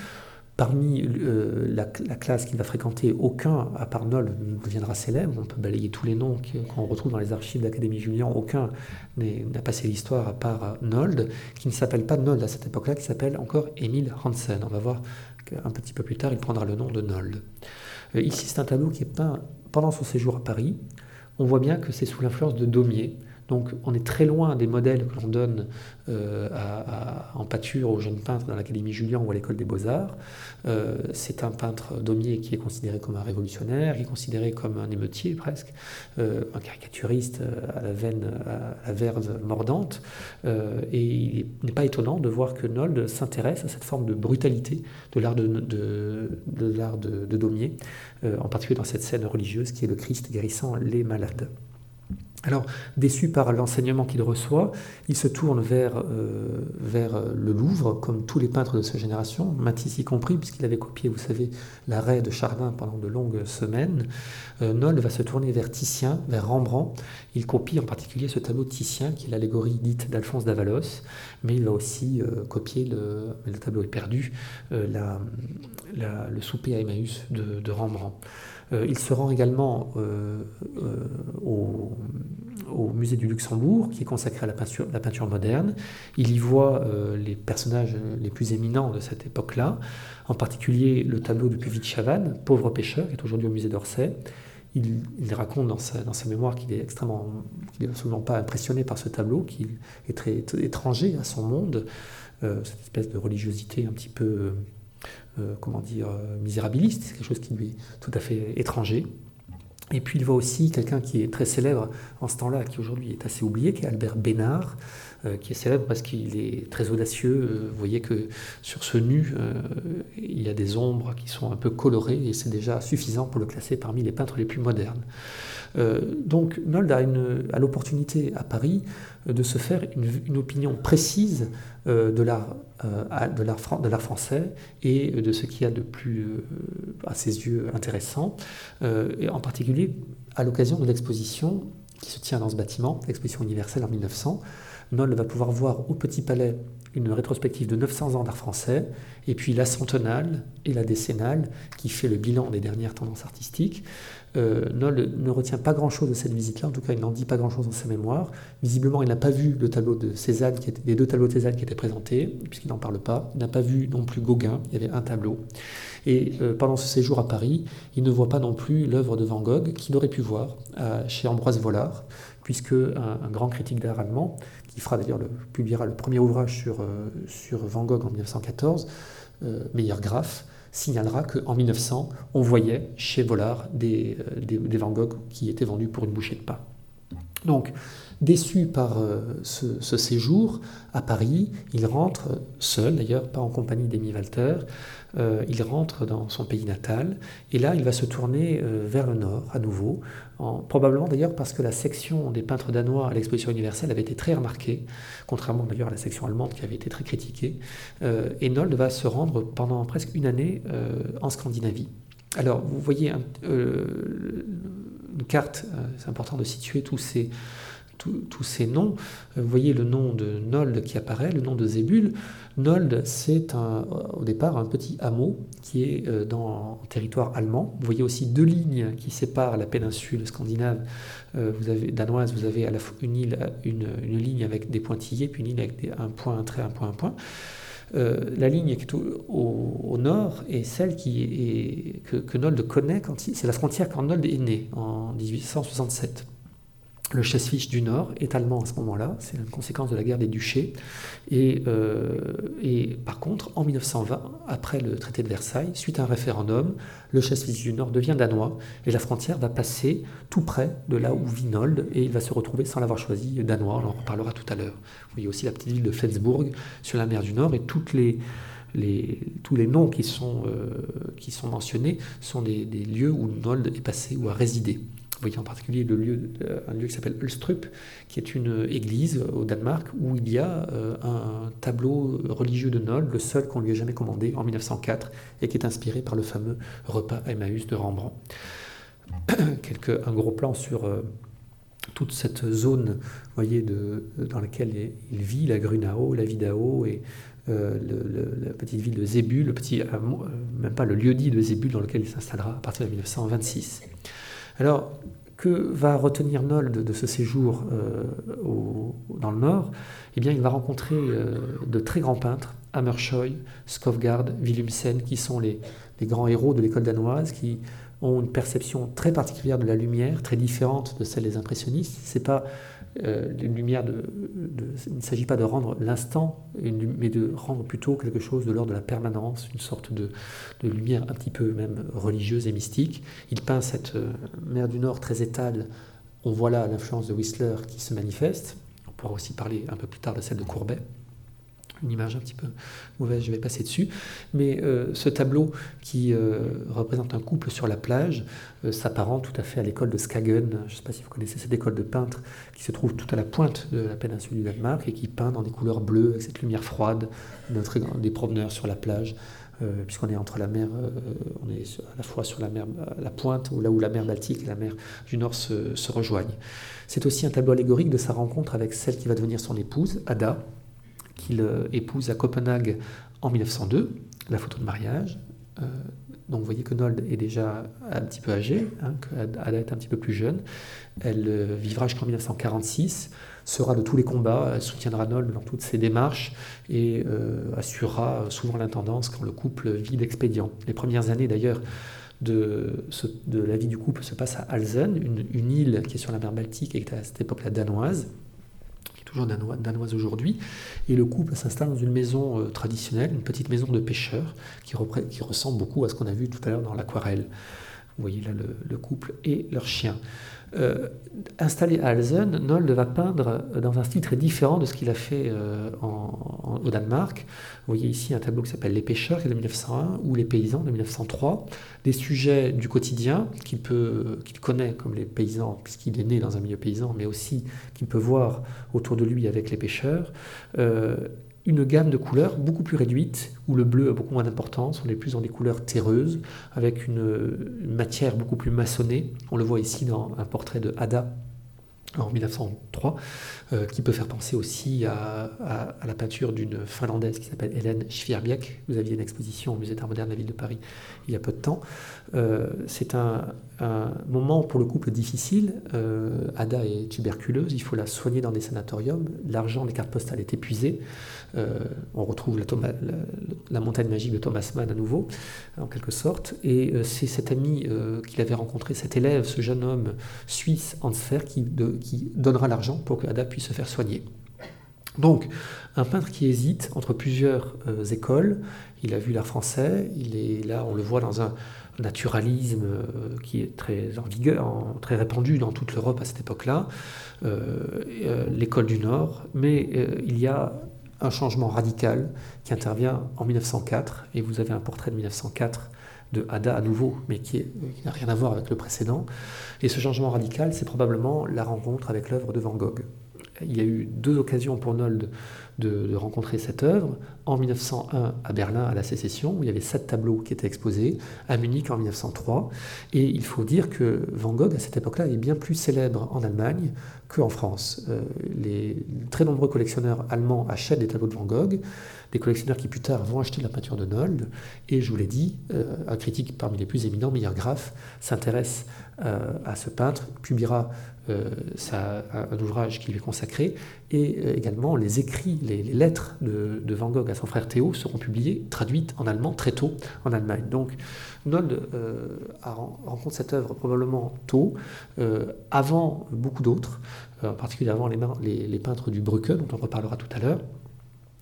Speaker 2: Parmi euh, la, classe qu'il va fréquenter, aucun, à part Noll, ne deviendra célèbre. On peut balayer tous les noms qu'on retrouve dans les archives de l'Académie Julien. Aucun n'a passé l'histoire à part Nold, qui ne s'appelle pas Nold à cette époque-là, qui s'appelle encore Émile Hansen. On va voir qu'un petit peu plus tard, il prendra le nom de Nold. Euh, ici, c'est un tableau qui est peint pendant son séjour à Paris. On voit bien que c'est sous l'influence de Daumier, donc on est très loin des modèles que l'on donne euh, en pâture aux jeunes peintres dans l'Académie Julien ou à l'École des Beaux-Arts. Euh, c'est un peintre daumier qui est considéré comme un révolutionnaire, qui est considéré comme un émeutier presque, euh, un caricaturiste à la veine, à verve mordante. et il n'est pas étonnant de voir que Nold s'intéresse à cette forme de brutalité de l'art de Daumier, en particulier dans cette scène religieuse qui est le Christ guérissant les malades. Alors, déçu par l'enseignement qu'il reçoit, il se tourne vers, euh, vers le Louvre, comme tous les peintres de sa génération, Matisse y compris, puisqu'il avait copié, vous savez, l'arrêt de Chardin pendant de longues semaines. Euh, Noll va se tourner vers Titien, vers Rembrandt. Il copie en particulier ce tableau de Titien, qui est l'allégorie dite d'Alphonse d'Avalos, mais il va aussi euh, copier, le, le tableau est perdu, le souper à Emmaüs de Rembrandt. Euh, il se rend également euh, euh, au, musée du Luxembourg, qui est consacré à la peinture, moderne. Il y voit les personnages les plus éminents de cette époque-là, en particulier le tableau de Puvis de Chavannes, Pauvre pêcheur, qui est aujourd'hui au musée d'Orsay. Il, raconte dans sa, dans sa mémoire qu'il est extrêmement, qu'il n'est absolument pas impressionné par ce tableau, qu'il est très, étranger à son monde, cette espèce de religiosité un petit peu euh, comment dire, euh, misérabiliste, c'est quelque chose qui lui est tout à fait étranger. Et puis il voit aussi quelqu'un qui est très célèbre en ce temps-là, qui aujourd'hui est assez oublié, qui est Albert Bénard, euh, qui est célèbre parce qu'il est très audacieux. vous voyez que sur ce nu, il y a des ombres qui sont un peu colorées et c'est déjà suffisant pour le classer parmi les peintres les plus modernes. Donc Nold a, l'opportunité à Paris de se faire une, opinion précise euh, de l'art euh, français et de ce qu'il y a de plus, euh, à ses yeux, intéressant, et en particulier à l'occasion de l'exposition qui se tient dans ce bâtiment, l'exposition universelle en 1900. Noll va pouvoir voir au Petit Palais une rétrospective de 900 ans d'art français, et puis la centenale et la décennale, qui fait le bilan des dernières tendances artistiques. Euh, Noll ne retient pas grand-chose de cette visite-là, en tout cas il n'en dit pas grand-chose dans sa mémoire. Visiblement il n'a pas vu le tableau de Cézanne, les deux tableaux de Cézanne qui étaient présentés, puisqu'il n'en parle pas. Il n'a pas vu non plus Gauguin, il y avait un tableau. Et euh, pendant ce séjour à Paris, il ne voit pas non plus l'œuvre de Van Gogh, qu'il aurait pu voir chez Ambroise Vollard, puisque un, grand critique d'art allemand, qui fera d'ailleurs le, publiera le premier ouvrage sur, euh, sur Van Gogh en 1914, Meilleur Graphe, signalera qu'en 1900, on voyait chez Vollard des, euh, des, Van Gogh qui étaient vendus pour une bouchée de pain. Donc, déçu par euh, ce, séjour à Paris, il rentre seul, d'ailleurs pas en compagnie d'Amy Walter, euh, il rentre dans son pays natal, et là il va se tourner vers le nord à nouveau, probablement d'ailleurs parce que la section des peintres danois à l'exposition universelle avait été très remarquée, contrairement d'ailleurs à la section allemande qui avait été très critiquée. Euh, Enold va se rendre pendant presque une année euh, en Scandinavie. Alors vous voyez euh, une carte, c'est important de situer tous ces tous ces noms. Euh, vous voyez le nom de Nold qui apparaît, le nom de Zébul. Nold, c'est au départ un petit hameau qui est euh, dans le territoire allemand. Vous voyez aussi deux lignes qui séparent la péninsule scandinave euh, vous avez, danoise. Vous avez à la une, île, une, ligne avec des pointillés, puis une ligne avec un point, un trait, un point, un point. la ligne qui est au, nord est celle qui est, que, que Nold connaît, c'est la frontière quand Nold est né, en 1867. Le chasse du Nord est allemand à ce moment-là, c'est une conséquence de la guerre des duchés. Et, euh, par contre, en 1920, après le traité de Versailles, suite à un référendum, le chasse du Nord devient danois et la frontière va passer tout près de là où vit Nold et il va se retrouver sans l'avoir choisi danois, on en reparlera tout à l'heure. Vous voyez aussi la petite ville de Flensburg sur la mer du Nord et tous les noms qui sont, euh, qui sont mentionnés sont des, des lieux où Nold est passé ou a résidé. Vous voyez en particulier le lieu, euh, un lieu qui s'appelle Ulstrup, qui est une église au Danemark où il y a euh, un tableau religieux de Noll, le seul qu'on lui ait jamais commandé en 1904, et qui est inspiré par le fameux repas Emmaüs de Rembrandt. <coughs> un gros plan sur euh, toute cette zone voyez, de, dans laquelle il vit, la Grunao, la Vidao et la petite ville de Zébul, le petit, même pas le lieu-dit de Zébul dans lequel il s'installera à partir de 1926. Alors, que va retenir Nold de ce séjour euh, dans le Nord? Eh bien, il va rencontrer euh, de très grands peintres, Hammershoy, Skofgard, Willumsen, qui sont les, grands héros de l'école danoise, qui ont une perception très particulière de la lumière, très différente de celle des impressionnistes. Euh, une de, il ne s'agit pas de rendre l'instant, mais de rendre plutôt quelque chose de l'ordre de la permanence, une sorte de, lumière un petit peu même religieuse et mystique. Il peint cette euh, mer du Nord très étale. On voit là l'influence de Whistler qui se manifeste. On pourra aussi parler un peu plus tard de celle de Courbet une image un petit peu mauvaise, je vais passer dessus. Mais euh, ce tableau qui euh, représente un couple sur la plage euh, s'apparente tout à fait à l'école de Skagen. Je ne sais pas si vous connaissez cette école de peintres qui se trouve tout à la pointe de la péninsule du Danemark et qui peint dans des couleurs bleues avec cette lumière froide des promeneurs sur la plage. puisqu'on est entre la mer, on est à la fois sur la mer, la pointe, là où la mer Baltique et la mer du Nord se rejoignent. C'est aussi un tableau allégorique de sa rencontre avec celle qui va devenir son épouse, Ada, qu'il euh, épouse à Copenhague en 1902, la photo de mariage. Euh, Donc vous voyez que Nold est déjà un petit peu âgée, hein, Ada est un petit peu plus jeune. Elle euh, vivra jusqu'en 1946, sera de tous les combats, soutiendra Nold dans toutes ses démarches et assurera souvent l'intendance quand le couple vit d'expédients. Les premières années d'ailleurs de, la vie du couple se passent à Alzen, une, une, île qui est sur la mer Baltique et qui est à cette époque-là danoise toujours danoise, aujourd'hui. Et le couple s'installe dans une maison euh, traditionnelle, une petite maison de pêcheurs, qui, qui ressemble beaucoup à ce qu'on a vu tout à l'heure dans l'aquarelle. Vous voyez là le, couple et leur chien. Euh, installé à Alzen, Nold va peindre dans un style très différent de ce qu'il a fait euh, au Danemark. Vous voyez ici un tableau qui s'appelle Les pêcheurs, qui est de 1901, ou Les paysans de 1903. Des sujets du quotidien qu'il connaît comme les paysans, puisqu'il est né dans un milieu paysan, mais aussi qu'il peut voir autour de lui avec les pêcheurs. Euh, une gamme de couleurs beaucoup plus réduite, où le bleu a beaucoup moins d'importance, on est plus dans des couleurs terreuses, avec une, matière beaucoup plus maçonnée. On le voit ici dans un portrait de Ada en 1903, euh, qui peut faire penser aussi à, la peinture d'une Finlandaise qui s'appelle Hélène Schwierbiek. Vous aviez une exposition au Musée d'art moderne de la ville de Paris il y a peu de temps. Euh, c'est un, moment pour le couple difficile. Euh, Ada est tuberculeuse, il faut la soigner dans des sanatoriums. L'argent des cartes postales est épuisé. Euh, on retrouve la, montagne magique de Thomas Mann à nouveau, en quelque sorte. Et c'est cet ami qu'il avait rencontré, cet élève, ce jeune homme suisse, Ansfer, qui, qui donnera l'argent pour que Ada puisse se faire soigner. Donc, un peintre qui hésite entre plusieurs écoles, il a vu l'art français, il est là, on le voit dans un naturalisme euh, qui est très en vigueur, très répandu dans toute l'Europe à cette époque-là, euh, euh, l'école du Nord, mais il y a un changement radical qui intervient en 1904, et vous avez un portrait de 1904 de Ada à nouveau, mais qui, qui n'a rien à voir avec le précédent. Et ce changement radical, c'est probablement la rencontre avec l'œuvre de Van Gogh. Il y a eu deux occasions pour Nold de, rencontrer cette œuvre. En 1901 à Berlin à la Sécession, où il y avait sept tableaux qui étaient exposés, à Munich en 1903. Et il faut dire que Van Gogh, à cette époque-là, est bien plus célèbre en Allemagne qu'en France. Euh, les très nombreux collectionneurs allemands achètent des tableaux de Van Gogh, des collectionneurs qui plus tard vont acheter la peinture de Nold. Et je vous l'ai dit, euh, un critique parmi les plus éminents, Meyer Graf, s'intéresse euh, à ce peintre, publiera un ouvrage qui lui est consacré, et également les écrits, les, lettres de, Van Gogh à son frère Théo seront publiées, traduites en allemand très tôt en Allemagne. Donc Nold euh, rencontre cette œuvre probablement tôt, euh, avant beaucoup d'autres, euh, en particulier avant les, peintres du Brücke, dont on reparlera tout à l'heure.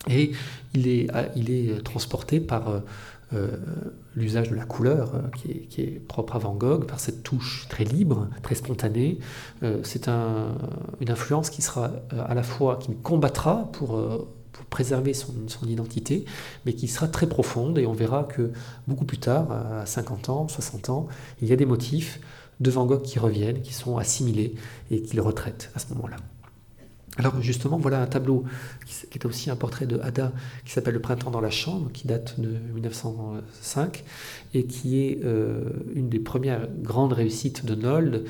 Speaker 2: Et il est transporté par l'usage de la couleur qui est, propre à Van Gogh, par cette touche très libre, très spontanée. c'est une influence qui sera à la fois, qui combattra pour pour préserver son, identité, mais qui sera très profonde et on verra que beaucoup plus tard, à 50 ans, 60 ans, il y a des motifs de Van Gogh qui reviennent, qui sont assimilés et qui le retraitent à ce moment-là. Alors justement, voilà un tableau qui est aussi un portrait de Ada qui s'appelle Le printemps dans la chambre, qui date de 1905 et qui est euh, une des premières grandes réussites de Nold.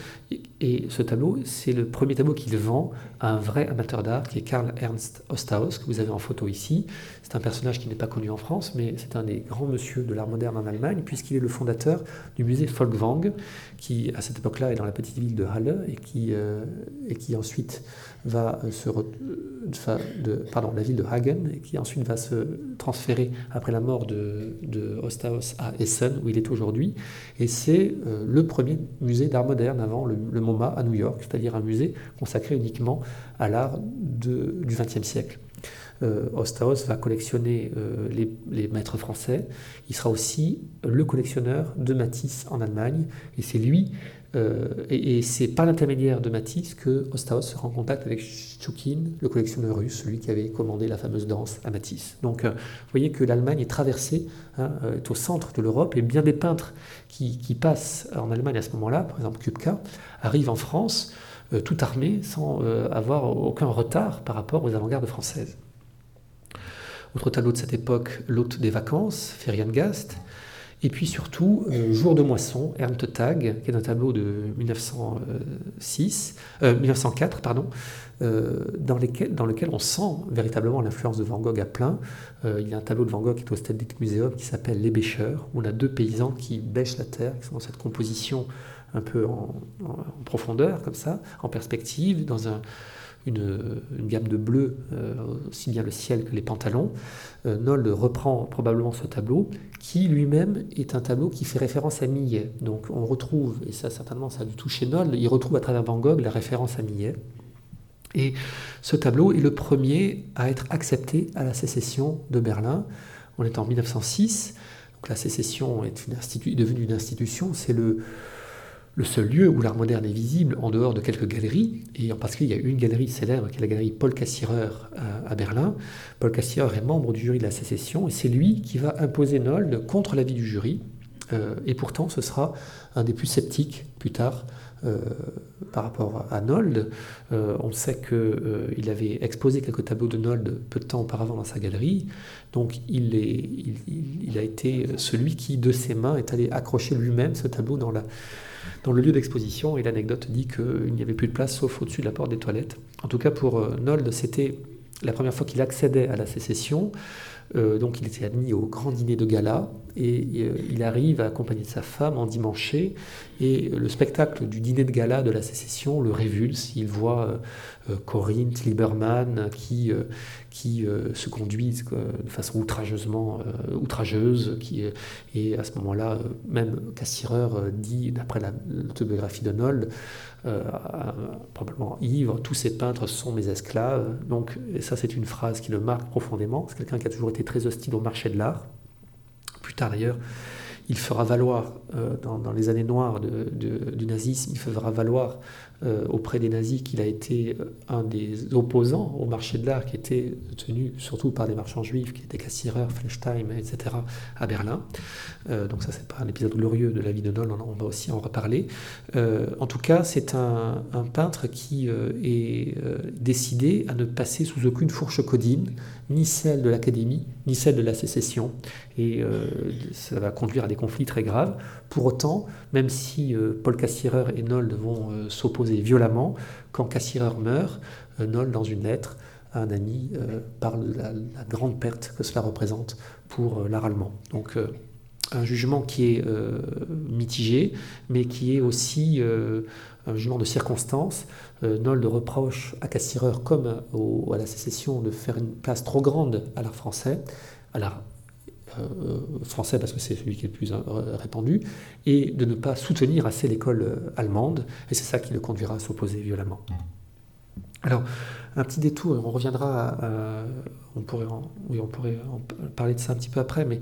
Speaker 2: Et, ce tableau, c'est le premier tableau qu'il vend à un vrai amateur d'art qui est Karl Ernst Osthaus, que vous avez en photo ici. C'est un personnage qui n'est pas connu en France, mais c'est un des grands monsieur de l'art moderne en Allemagne, puisqu'il est le fondateur du musée Folkwang, qui à cette époque-là est dans la petite ville de Halle et euh, et qui ensuite va se de, pardon, la ville de Hagen, qui ensuite va se transférer après la mort de, de Osthaus à Essen, où il est aujourd'hui. Et c'est euh, le premier musée d'art moderne avant le, MoMA à New York, c'est-à-dire un musée consacré uniquement à l'art du XXe siècle. Euh, Osthaus va collectionner euh, les, les, maîtres français. Il sera aussi le collectionneur de Matisse en Allemagne. Et c'est lui euh, et, c'est par l'intermédiaire de Matisse que Osthaus se rend en contact avec Choukin, le collectionneur russe, celui qui avait commandé la fameuse danse à Matisse. Donc euh, vous voyez que l'Allemagne est traversée, hein, euh, est au centre de l'Europe, et bien des peintres qui, passent en Allemagne à ce moment-là, par exemple Kupka, arrivent en France tout armés, sans avoir aucun retard par rapport aux avant-gardes françaises. Autre tableau de cette époque, l'hôte des vacances, Gast. Et puis surtout, Jour de moisson, Ernst Tag, qui est un tableau de 1906, 1904, pardon, dans, dans, lequel on sent véritablement l'influence de Van Gogh à plein. il y a un tableau de Van Gogh qui est au Stedelijk Museum qui s'appelle Les Bêcheurs, où on a deux paysans qui bêchent la terre, qui sont dans cette composition un peu en, profondeur, comme ça, en perspective, dans une, gamme de bleu, euh, aussi bien le ciel que les pantalons. Euh, Nold reprend probablement ce tableau, qui lui-même est un tableau qui fait référence à Millet. Donc on retrouve, et ça certainement ça a dû toucher Nold, il retrouve à travers Van Gogh la référence à Millet. Et ce tableau est le premier à être accepté à la sécession de Berlin. On est en 1906, donc la sécession est, une devenue une institution, c'est le, le seul lieu où l'art moderne est visible en dehors de quelques galeries, et en particulier il y a une galerie célèbre qui est la galerie Paul Cassirer à, Berlin. Paul Cassirer est membre du jury de la sécession et c'est lui qui va imposer Nold contre l'avis du jury. Euh, et pourtant, ce sera un des plus sceptiques plus tard euh, par rapport à Nold. Euh, on sait qu'il avait exposé quelques tableaux de Nold peu de temps auparavant dans sa galerie. Donc il, a été celui qui, de ses mains, est allé accrocher lui-même ce tableau dans dans le lieu d'exposition et l'anecdote dit qu'il n'y avait plus de place sauf au-dessus de la porte des toilettes. En tout cas pour euh, Nold, c'était la première fois qu'il accédait à la sécession. Euh, donc il était admis au grand dîner de gala et euh, il arrive à accompagner sa femme en dimanché et le spectacle du dîner de gala de la sécession le révulse. Il voit euh, Corinne, Lieberman qui, qui se conduisent de façon outrageusement outrageuse qui, et à ce moment-là même Cassirer dit d'après l'autobiographie de Nold probablement ivre, tous ces peintres sont mes esclaves. Donc ça c'est une phrase qui le marque profondément. C'est quelqu'un qui a toujours été très hostile au marché de l'art. Plus tard d'ailleurs, il fera valoir, euh, dans, les années noires du nazisme, il fera valoir euh, auprès des nazis qu'il a été euh, un des opposants au marché de l'art qui était tenu surtout par des marchands juifs, qui étaient Cassirer, Fleischtheim, etc., à Berlin. donc ça, c'est pas un épisode glorieux de la vie de Noll, on, va aussi en reparler. en tout cas, c'est un, peintre qui est décidé à ne passer sous aucune fourche codine, ni celle de l'Académie, ni celle de la sécession. Et euh, ça va conduire à des conflits très graves. Pour autant, même si euh, Paul Cassirer et Nold vont euh, s'opposer violemment, quand Cassirer meurt, Nold, dans une lettre à un ami, parle de la, grande perte que cela représente pour l'art allemand. Donc, un jugement qui est mitigé, mais qui est aussi un jugement de circonstance. Euh, reproche à Cassirer, comme à la sécession, de faire une place trop grande à l'art français, à l'art euh, français parce que c'est celui qui est le plus euh, répandu, et de ne pas soutenir assez l'école allemande, et c'est ça qui le conduira à s'opposer violemment. Alors, un petit détour, on reviendra, on, pourrait oui, on pourrait en parler de ça un petit peu après, mais euh,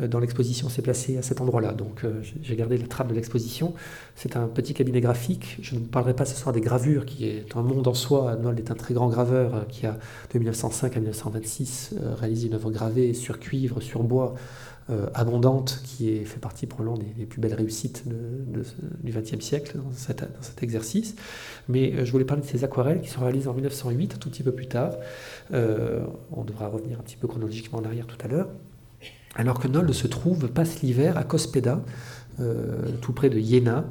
Speaker 2: dans l'exposition s'est placé à cet endroit-là. Donc euh, j'ai gardé la trappe de l'exposition. C'est un petit cabinet graphique. Je ne parlerai pas ce soir des gravures, qui est un monde en soi. Noël est un très grand graveur euh, qui a, de 1905 à 1926, réalisé une œuvre gravée sur cuivre, sur bois, abondante, qui fait partie probablement des, des plus belles réussites du XXe siècle dans, cet exercice. Mais je voulais parler de ces aquarelles qui sont réalisées en 1908, un tout petit peu plus tard. on devra revenir un petit peu chronologiquement en arrière tout à l'heure alors que Nold se trouve, passe l'hiver à Cospeda, euh, tout près de Iéna.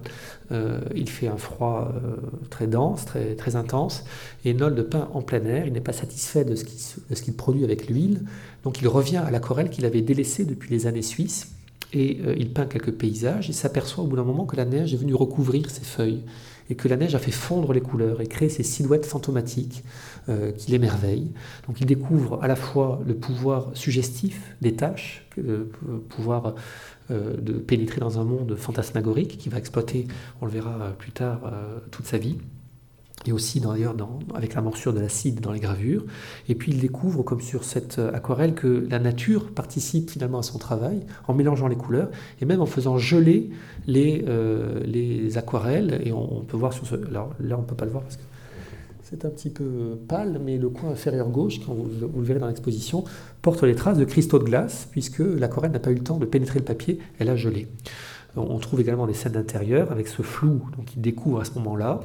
Speaker 2: Euh, il fait un froid euh, très dense, très, intense, et Nold peint en plein air. Il n'est pas satisfait de ce qu'il produit avec l'huile, donc il revient à l'aquarelle qu'il avait délaissée depuis les années suisses, et il peint quelques paysages, et s'aperçoit au bout d'un moment que la neige est venue recouvrir ses feuilles, et que la neige a fait fondre les couleurs et créer ces silhouettes fantomatiques euh, qui l'émerveille. Donc il découvre à la fois le pouvoir suggestif des tâches, le pouvoir euh, de pénétrer dans un monde fantasmagorique qui va exploiter, on le verra plus tard, euh, toute sa vie et aussi d'ailleurs avec la morsure de l'acide dans les gravures. Et puis il découvre, comme sur cette aquarelle, que la nature participe finalement à son travail en mélangeant les couleurs et même en faisant geler les, les aquarelles. Et on, peut voir sur ce. Alors là, on ne peut pas le voir parce que c'est un petit peu pâle, mais le coin inférieur gauche, quand vous, le verrez dans l'exposition, porte les traces de cristaux de glace, puisque l'aquarelle n'a pas eu le temps de pénétrer le papier, elle a gelé. On trouve également des scènes d'intérieur avec ce flou qu'il découvre à ce moment-là,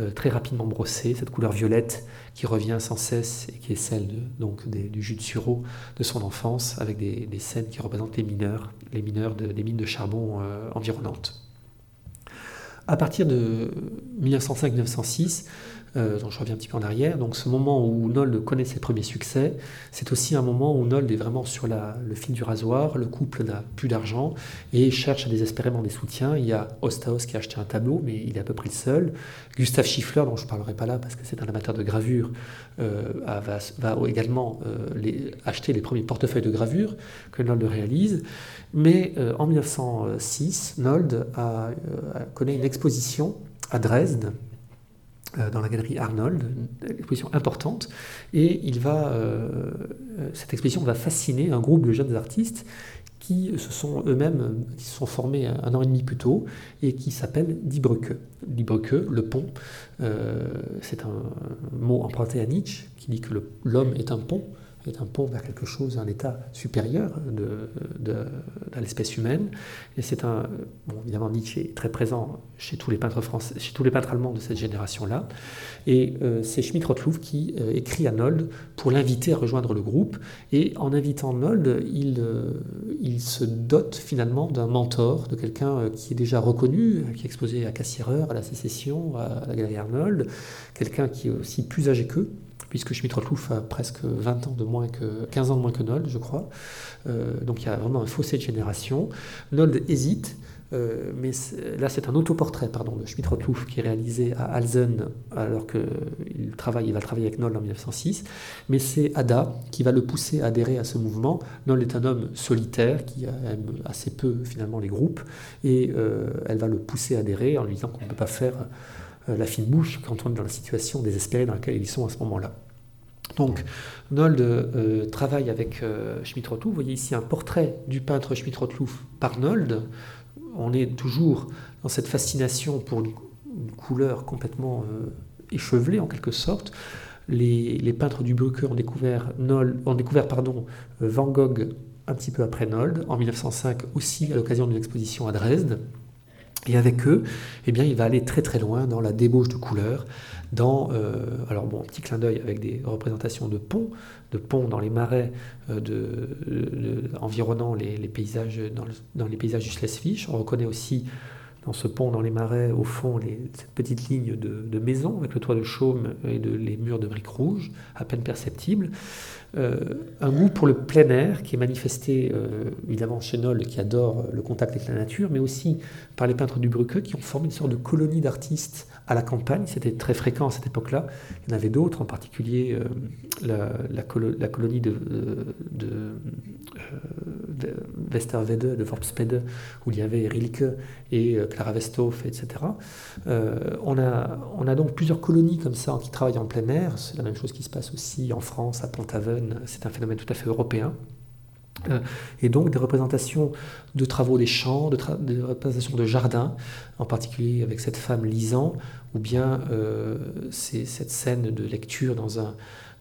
Speaker 2: euh, très rapidement brossé, cette couleur violette qui revient sans cesse et qui est celle donc du jus de sureau de son enfance, avec des, scènes qui représentent les mineurs, les mineurs des mines de charbon euh, environnantes. À partir de 1905-1906, euh, donc je reviens un petit peu en arrière. Donc ce moment où Nold connaît ses premiers succès, c'est aussi un moment où Nold est vraiment sur le fil du rasoir, le couple n'a plus d'argent et cherche désespérément des soutiens. Il y a Ostaos qui a acheté un tableau, mais il est à peu près le seul. Gustave Schiffler, dont je ne parlerai pas là parce que c'est un amateur de gravure, euh, va, également euh, acheter les premiers portefeuilles de gravure que Nold réalise. Mais en 1906, Nold connaît une exposition à Dresde dans la galerie Arnold, une exposition importante, et va, euh, cette exposition va fasciner un groupe de jeunes artistes qui se sont eux-mêmes qui se sont formés un an et demi plus tôt et qui Brücke. Die Brücke, le pont, euh, c'est un mot emprunté à Nietzsche qui dit que l'homme est un pont est un pont vers quelque chose, un état supérieur de, de, l'espèce humaine. Et c'est un, bon, évidemment, Nietzsche est très présent chez tous les peintres allemands de cette génération-là. Et euh, c'est Schmidt-Rottluff qui euh, écrit à Nold pour l'inviter à rejoindre le groupe. Et en invitant Nold, il, euh, se dote finalement d'un mentor, de quelqu'un qui est déjà reconnu, qui est exposé à Cassiereur, à la Sécession, à la Galerie Arnold, quelqu'un qui est aussi plus âgé qu'eux puisque Schmidt-Rottluff a presque 20 ans de moins que 15 ans de moins que Nold, je crois. Euh, donc il y a vraiment un fossé de génération. Nold hésite, euh, mais là c'est un autoportrait pardon, de Schmidt-Rottluff qui est réalisé à Alzen alors qu'il il va travailler avec Nold en 1906. Mais c'est Ada qui va le pousser à adhérer à ce mouvement. Nold est un homme solitaire qui aime assez peu finalement les groupes et euh, elle va le pousser à adhérer en lui disant qu'on ne peut pas faire la fine bouche quand on est dans la situation désespérée dans laquelle ils sont à ce moment-là. Donc, Nold euh, travaille avec euh, Schmidt-Rottluff. Vous voyez ici un portrait du peintre Schmidt-Rottluff par Nold. On est toujours dans cette fascination pour une, couleur complètement euh, échevelée en quelque sorte. Les, peintres du Brucker ont découvert, Nold, ont découvert pardon, Van Gogh un petit peu après Nold, en 1905 aussi à l'occasion d'une exposition à Dresde. Et avec eux, eh bien, il va aller très très loin dans la débauche de couleurs, dans, euh, alors bon, petit clin d'œil avec des représentations de ponts, de ponts dans les marais euh, de, environnant les, paysages, dans, les paysages du Schleswig. On reconnaît aussi dans ce pont dans les marais, au fond, les, cette petite ligne de, maisons avec le toit de chaume et de, les murs de briques rouges, à peine perceptibles. Euh, un goût pour le plein air qui est manifesté euh, évidemment chez Noll qui adore le contact avec la nature, mais aussi par les peintres du Bruque qui ont formé une sorte de colonie d'artistes à la campagne. C'était très fréquent à cette époque-là. Il y en avait d'autres, en particulier euh, la, colonie de, de, de Westerwede, de où il y avait Rilke et Clara Westhoff, etc. on, a, on a donc plusieurs colonies comme ça qui travaillent en plein air. C'est la même chose qui se passe aussi en France, à Pont-Aven c'est un phénomène tout à fait européen. Euh, et donc des représentations de travaux des champs, de des représentations de jardins, en particulier avec cette femme lisant, ou bien euh, cette scène de lecture dans un,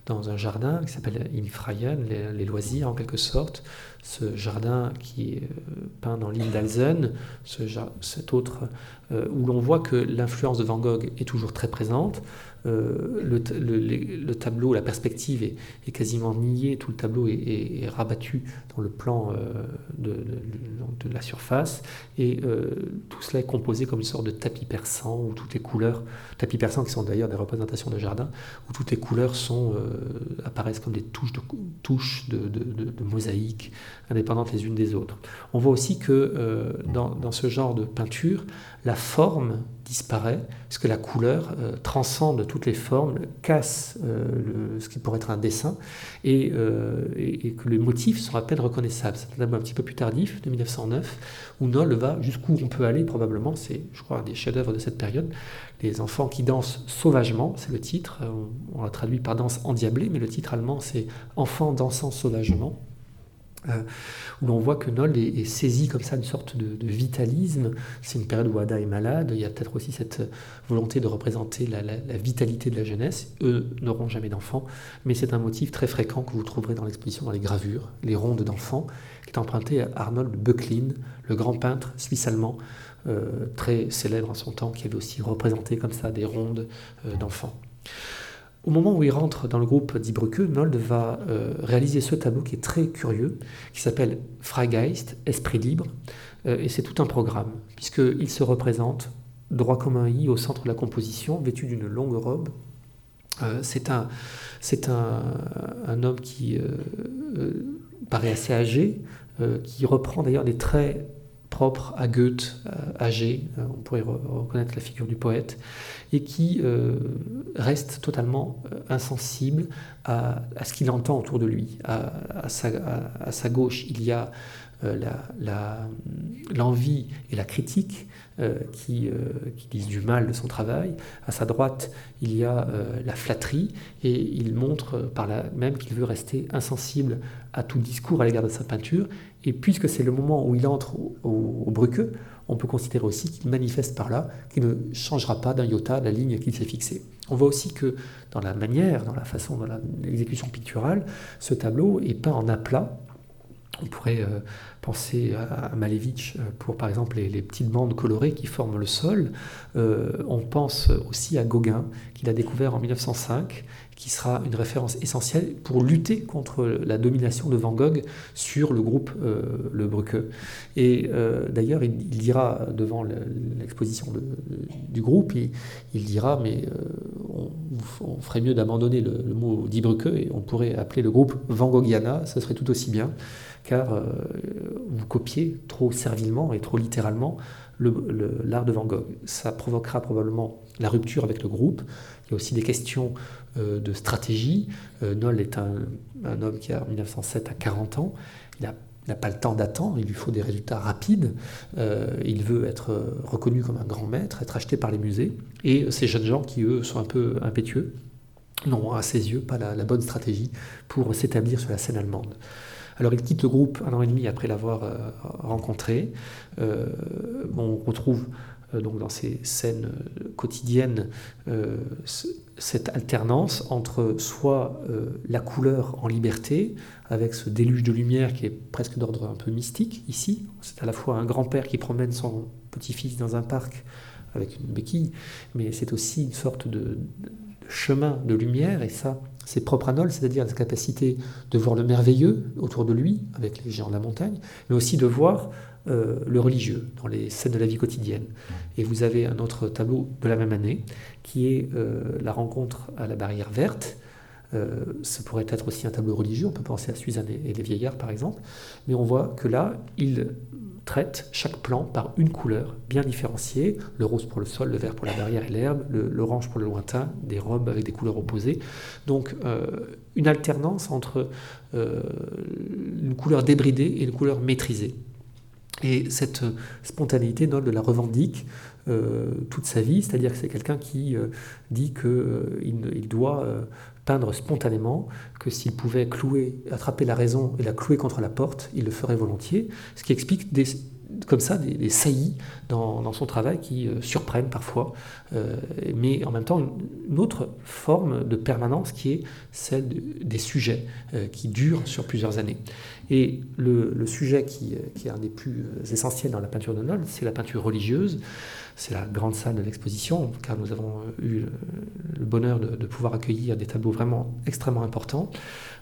Speaker 2: dans un jardin qui s'appelle Infrayen, les, loisirs en quelque sorte, ce jardin qui est euh, peint dans l'île d'Alzen, ce, cet autre où l'on voit que l'influence de Van Gogh est toujours très présente, euh, le, tableau, la perspective est, quasiment niée, tout le tableau est, rabattu dans le plan euh, de, la surface, et euh, tout cela est composé comme une sorte de tapis persan, où toutes les couleurs, tapis persans qui sont d'ailleurs des représentations de jardin, où toutes les couleurs sont, apparaissent comme des touches de, touches de, mosaïque, indépendantes les unes des autres. On voit aussi que dans ce genre de peinture, la forme disparaît, parce que la couleur euh, transcende toutes les formes, casse euh, ce qui pourrait être un dessin, euh, et, que les motifs sont à peine reconnaissables. C'est un un petit peu plus tardif, de 1909, où Noll va jusqu'où on peut aller, probablement, c'est, je crois, un des chefs-d'œuvre de cette période. Les enfants qui dansent sauvagement, c'est le titre, on, l'a traduit par danse endiablée, mais le titre allemand, c'est Enfants dansant sauvagement. Euh, où l'on voit que Nold est, saisi comme ça d'une sorte de, vitalisme. C'est une période où Ada est malade, il y a peut-être aussi cette volonté de représenter la, vitalité de la jeunesse. Eux n'auront jamais d'enfants, mais c'est un motif très fréquent que vous trouverez dans l'exposition, dans les gravures, les rondes d'enfants, qui est emprunté à Arnold Böcklin, le grand peintre suisse-allemand, euh, très célèbre en son temps, qui avait aussi représenté comme ça des rondes euh, d'enfants. Au moment où il rentre dans le groupe d'Ibruke, Nold va euh, réaliser ce tableau qui est très curieux, qui s'appelle Freigeist, Esprit libre, euh, et c'est tout un programme, puisqu'il se représente droit comme un i au centre de la composition, vêtu d'une longue robe. Euh, c'est un, homme qui paraît assez âgé, qui reprend d'ailleurs des traits propre à Goethe, âgé, euh, on pourrait reconnaître la figure du poète, et qui euh, reste totalement euh, insensible à, ce qu'il entend autour de lui. À, sa, gauche, il y a l'envie et la critique qui, qui, disent du mal de son travail. À sa droite, il y a la flatterie et il montre par là même qu'il veut rester insensible à tout discours à l'égard de sa peinture et puisque c'est le moment où il entre au, au, on peut considérer aussi qu'il manifeste par là qu'il ne changera pas d'un iota la ligne qu'il s'est fixée. On voit aussi que dans la manière, dans la façon, dans l'exécution picturale, ce tableau est peint en aplat. On pourrait penser à, Malevich euh, pour par exemple les, petites bandes colorées qui forment le sol. Euh, on pense aussi à Gauguin, qu'il a découvert en 1905 qui sera une référence essentielle pour lutter contre la domination de Van Gogh sur le groupe euh, Le Bruque. Et d'ailleurs, il, dira devant l'exposition du groupe, il, dira, mais on, ferait mieux d'abandonner le, mot dit Bruque et on pourrait appeler le groupe Van Goghiana, ce serait tout aussi bien, car vous copiez trop servilement et trop littéralement l'art de Van Gogh. Ça provoquera probablement la rupture avec le groupe. Il y a aussi des questions euh, de stratégie. Euh, Noll est un, homme qui a en 1907 à 40 ans. Il n'a pas le temps d'attendre, il lui faut des résultats rapides. Euh, il veut être reconnu comme un grand maître, être acheté par les musées. Et ces jeunes gens qui, eux, sont un peu impétueux, n'ont à ses yeux pas la, bonne stratégie pour s'établir sur la scène allemande. Alors il quitte le groupe un an et demi après l'avoir rencontré. on retrouve donc dans ces scènes quotidiennes cette alternance entre soit euh, la couleur en liberté, avec ce déluge de lumière qui est presque d'ordre un peu mystique ici, c'est à la fois un grand-père qui promène son petit-fils dans un parc avec une béquille, mais c'est aussi une sorte de, chemin de lumière, et ça c'est propre à Nol, c'est-à-dire la capacité de voir le merveilleux autour de lui, avec les géants de la montagne, mais aussi de voir euh, le religieux dans les scènes de la vie quotidienne. Et vous avez un autre tableau de la même année qui est euh, la rencontre à la barrière verte. Euh, ce pourrait être aussi un tableau religieux, on peut penser à Suzanne et les vieillards par exemple, mais on voit que là, il traite chaque plan par une couleur bien différenciée, le rose pour le sol, le vert pour la barrière et l'herbe, l'orange pour le lointain, des robes avec des couleurs opposées. Donc une alternance entre une couleur débridée et une couleur maîtrisée. Et cette spontanéité, Noll la revendique euh, toute sa vie, c'est-à-dire que c'est quelqu'un qui euh, dit qu'il euh, il doit peindre spontanément, que s'il pouvait clouer, attraper la raison et la clouer contre la porte, il le ferait volontiers, ce qui explique des, comme ça des, saillies dans, son travail qui surprennent parfois, mais en même temps une, autre forme de permanence qui est celle des sujets qui durent sur plusieurs années. Et le, sujet qui, qui, est un des plus essentiels dans la peinture de Noll, c'est la peinture religieuse. C'est la grande salle de l'exposition, car nous avons eu le bonheur de, pouvoir accueillir des tableaux vraiment extrêmement importants.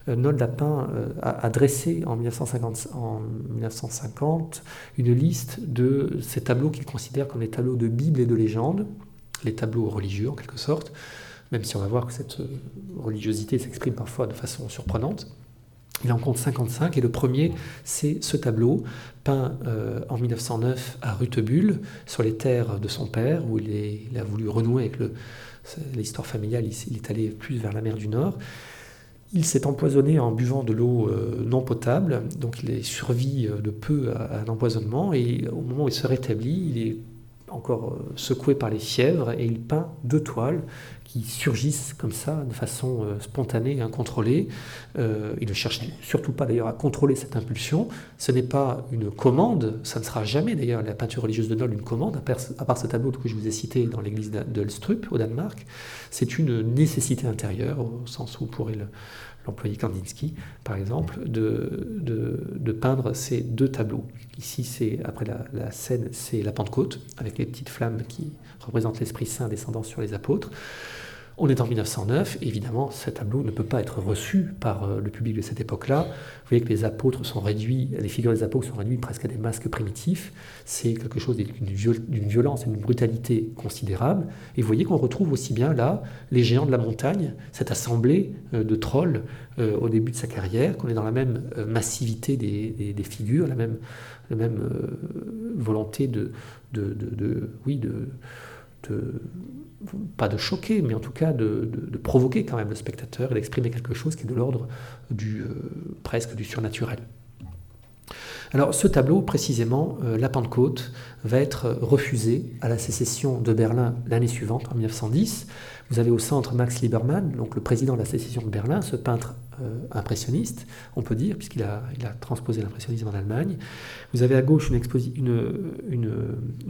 Speaker 2: Euh, Nold Lapin euh, a, dressé en 1950, en 1950 une liste de ces tableaux qu'il considère comme des tableaux de Bible et de légende, les tableaux religieux en quelque sorte, même si on va voir que cette religiosité s'exprime parfois de façon surprenante. Il en compte 55 et le premier, c'est ce tableau peint euh, en 1909 à Rutebulle, sur les terres de son père, où il, a voulu renouer avec l'histoire familiale, il, est allé plus vers la mer du Nord. Il s'est empoisonné en buvant de l'eau euh, non potable, donc il est survie euh, de peu à, un empoisonnement, et au moment où il se rétablit, il est encore secoué par les fièvres, et il peint deux toiles qui surgissent comme ça, de façon euh, spontanée et incontrôlée. Euh, il ne cherche surtout pas d'ailleurs à contrôler cette impulsion. Ce n'est pas une commande, ça ne sera jamais d'ailleurs la peinture religieuse de Noll une commande, à part ce tableau que je vous ai cité dans l'église de au Danemark. C'est une nécessité intérieure, au sens où pourrait le l'employé Kandinsky, par exemple, de, peindre ces deux tableaux. Ici, c'est après la, la scène, c'est la Pentecôte, avec les petites flammes qui représentent l'Esprit Saint descendant sur les apôtres. On est en 1909, évidemment, ce tableau ne peut pas être reçu par euh, le public de cette époque-là. Vous voyez que les apôtres sont réduits, les figures des apôtres sont réduites presque à des masques primitifs. C'est quelque chose d'une violence d'une brutalité considérable. Et vous voyez qu'on retrouve aussi bien là les géants de la montagne, cette assemblée euh, de trolls euh, au début de sa carrière, qu'on est dans la même massivité des, figures, la même, volonté oui, de pas de choquer, mais en tout cas de, provoquer quand même le spectateur et d'exprimer quelque chose qui est de l'ordre du euh, presque du surnaturel. Alors ce tableau, précisément, euh, La Pentecôte, va être refusé à la sécession de Berlin l'année suivante, en 1910. Vous avez au centre Max Liebermann, donc le président de la sécession de Berlin, ce peintre impressionniste, on peut dire, puisqu'il a, transposé l'impressionnisme en Allemagne. Vous avez à gauche une,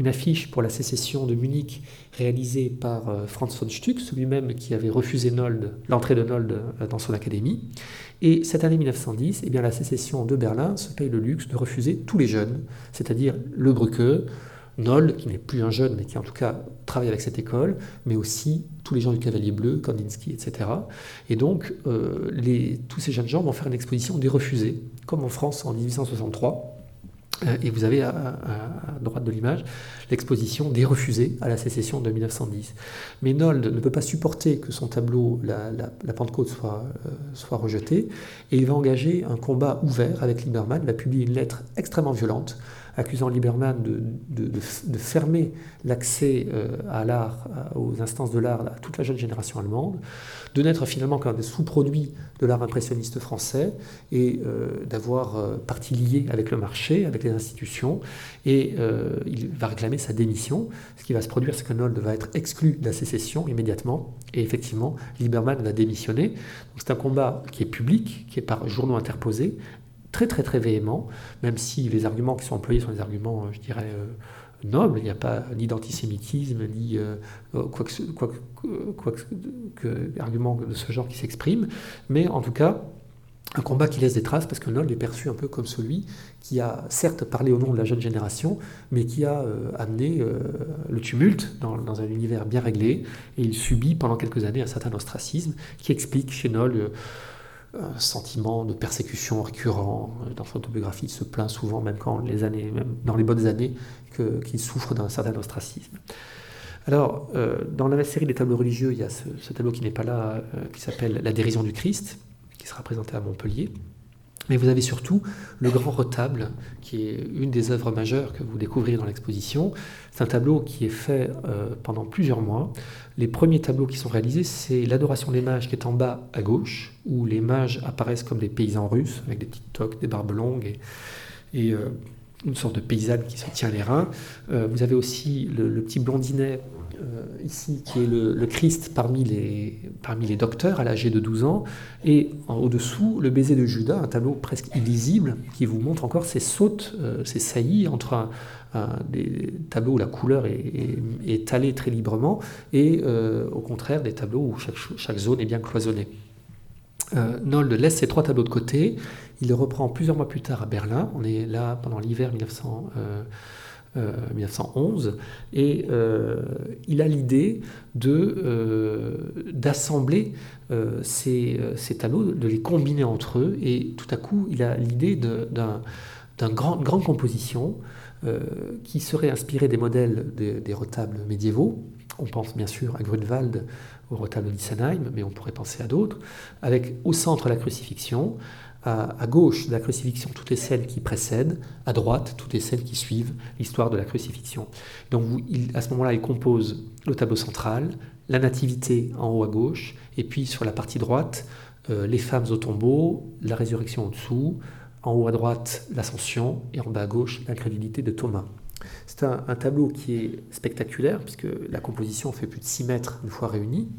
Speaker 2: affiche pour la sécession de Munich réalisée par euh, Franz von Stuck, celui-même qui avait refusé l'entrée de Nold dans son académie. Et cette année 1910, eh bien, la sécession de Berlin se paye le luxe de refuser tous les jeunes, c'est-à-dire le Brucke, Noll, qui n'est plus un jeune, mais qui en tout cas travaille avec cette école, mais aussi tous les gens du Cavalier Bleu, Kandinsky, etc. Et donc, euh, tous ces jeunes gens vont faire une exposition des refusés, comme en France en 1863. Euh, et vous avez à, droite de l'image l'exposition des refusés à la sécession de 1910. Mais Nold ne peut pas supporter que son tableau, la, Pentecôte, soit, euh, soit rejeté, et il va engager un combat ouvert avec Lieberman, il va publier une lettre extrêmement violente accusant Lieberman de, fermer l'accès euh, à l'art, aux instances de l'art, à toute la jeune génération allemande, de n'être finalement qu'un des sous-produits de l'art impressionniste français et euh, d'avoir euh, partie liée avec le marché, avec les institutions. Et il va réclamer sa démission. Ce qui va se produire, c'est que Nold va être exclu de la sécession immédiatement. Et effectivement, Lieberman va démissionner. C'est un combat qui est public, qui est par journaux interposés, très très très véhément, même si les arguments qui sont employés sont des arguments, euh, je dirais, euh, nobles, il n'y a pas ni d'antisémitisme, ni euh, quoi, que, quoi, arguments de ce genre qui s'expriment, mais en tout cas, un combat qui laisse des traces parce que Noll est perçu un peu comme celui qui a certes parlé au nom de la jeune génération, mais qui a amené le tumulte dans, un univers bien réglé, et il subit pendant quelques années un certain ostracisme qui explique chez Noll un sentiment de persécution récurrent. Dans son autobiographie, il se plaint souvent, même, quand les années, même dans les bonnes années, qu'il souffre d'un certain ostracisme. Alors, euh, dans la série des tableaux religieux, il y a ce, tableau qui n'est pas là, euh, qui s'appelle La dérision du Christ, qui sera présenté à Montpellier. Mais vous avez surtout le grand retable, qui est une des œuvres majeures que vous découvrirez dans l'exposition. C'est un tableau qui est fait euh, pendant plusieurs mois. Les premiers tableaux qui sont réalisés, c'est l'adoration des mages qui est en bas à gauche, où les mages apparaissent comme des paysans russes, avec des petites toques, des barbes longues et, euh, une sorte de paysanne qui se tient les reins. Euh, vous avez aussi le petit blondinet euh, ici, qui est le, Christ parmi les, parmi les docteurs à l'âge de 12 ans, et au-dessous, le baiser de Judas, un tableau presque illisible qui vous montre encore ces sautes, ces saillies entre des tableaux où la couleur est, étalée très librement, et euh, au contraire des tableaux où chaque, zone est bien cloisonnée. Nold laisse ces trois tableaux de côté, il les reprend plusieurs mois plus tard à Berlin, on est là pendant l'hiver 1900. 1911, euh, et euh, il a l'idée euh, d'assembler ces, ces, tableaux, de les combiner entre eux, et tout à coup, il a l'idée d'une grand, grande composition qui serait inspirée des modèles des, retables médiévaux. On pense bien sûr à Grunewald, au retable d'Issenheim, mais on pourrait penser à d'autres, avec au centre la crucifixion, à, gauche de la crucifixion toutes les scènes qui précèdent, à droite toutes les scènes qui suivent l'histoire de la crucifixion. Donc à ce moment-là, il compose le tableau central, la nativité en haut à gauche, et puis sur la partie droite, euh, les femmes au tombeau, la résurrection en dessous, en haut à droite l'ascension, et en bas à gauche l'incrédulité de Thomas. C'est un, tableau qui est spectaculaire, puisque la composition fait plus de 6 mètres une fois réunie.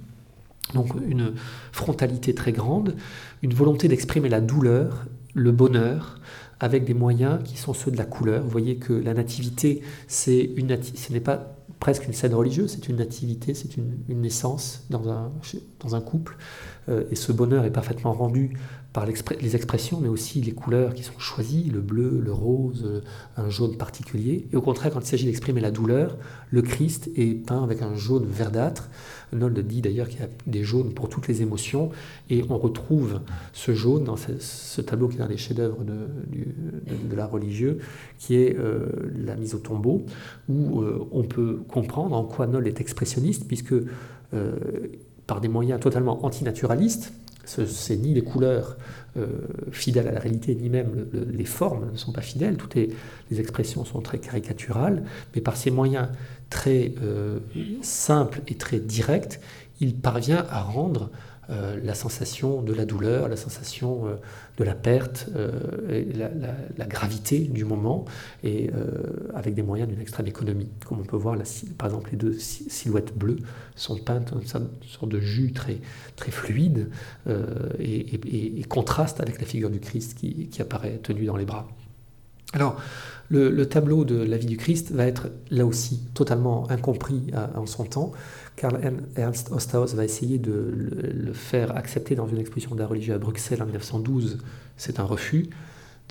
Speaker 2: Donc une frontalité très grande, une volonté d'exprimer la douleur, le bonheur, avec des moyens qui sont ceux de la couleur. Vous voyez que la nativité, c'est une ce n'est pas presque une scène religieuse, c'est une nativité, c'est une, naissance dans un, dans un couple. Euh, et ce bonheur est parfaitement rendu par les expressions, mais aussi les couleurs qui sont choisies, le bleu, le rose, euh, un jaune particulier. Et au contraire, quand il s'agit d'exprimer la douleur, le Christ est peint avec un jaune verdâtre. Nold dit d'ailleurs qu'il y a des jaunes pour toutes les émotions, et on retrouve ce jaune dans ce, tableau qui est un des chefs-d'œuvre de, de, l'art religieux, qui est euh, la mise au tombeau, où euh, on peut comprendre en quoi Nold est expressionniste, puisque par des moyens totalement antinaturalistes, c'est ni les couleurs euh, fidèles à la réalité, ni même les formes ne sont pas fidèles. Toutes les, expressions sont très caricaturales, mais par ces moyens très euh, simples et très directs, il parvient à rendre euh, la sensation de la douleur, la sensation euh, de la perte, euh, la, gravité du moment, et avec des moyens d'une extrême économie. Comme on peut voir, par exemple, les deux silhouettes bleues sont peintes dans une sorte de jus très, très fluide et, contraste avec la figure du Christ qui, apparaît tenue dans les bras. Alors, le, tableau de la vie du Christ va être là aussi totalement incompris en son temps. Karl Ernst Osthaus va essayer de le, faire accepter dans une exposition d'art religieux à Bruxelles en 1912. C'est un refus.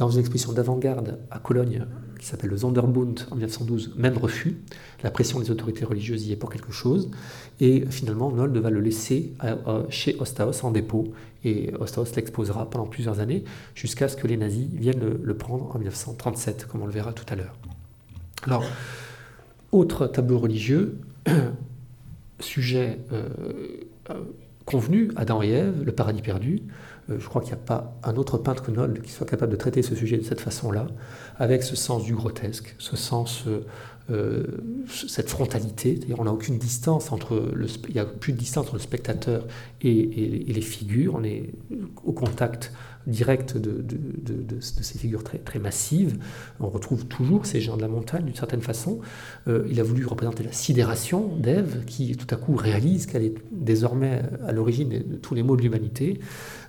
Speaker 2: Dans une exposition d'avant-garde à Cologne, qui s'appelle le Sonderbund en 1912, même refus. La pression des autorités religieuses y est pour quelque chose. Et finalement, Nold va le laisser chez Osthaus en dépôt. Et Osthaus l'exposera pendant plusieurs années, jusqu'à ce que les nazis viennent le prendre en 1937, comme on le verra tout à l'heure. Alors, autre tableau religieux, <clears throat> sujet euh, euh, convenu, Adam et Ève, le paradis perdu. Euh, je crois qu'il n'y a pas un autre peintre que Nold qui soit capable de traiter ce sujet de cette façon-là, avec ce sens du grotesque, ce sens, cette frontalité. On n'a aucune distance entre le, il n'y a plus de distance entre le spectateur et les figures. On est au contact direct de, ces figures très, très massives. On retrouve toujours ces gens de la montagne d'une certaine façon. Euh, il a voulu représenter la sidération d'Ève, qui tout à coup réalise qu'elle est désormais à l'origine de tous les maux de l'humanité.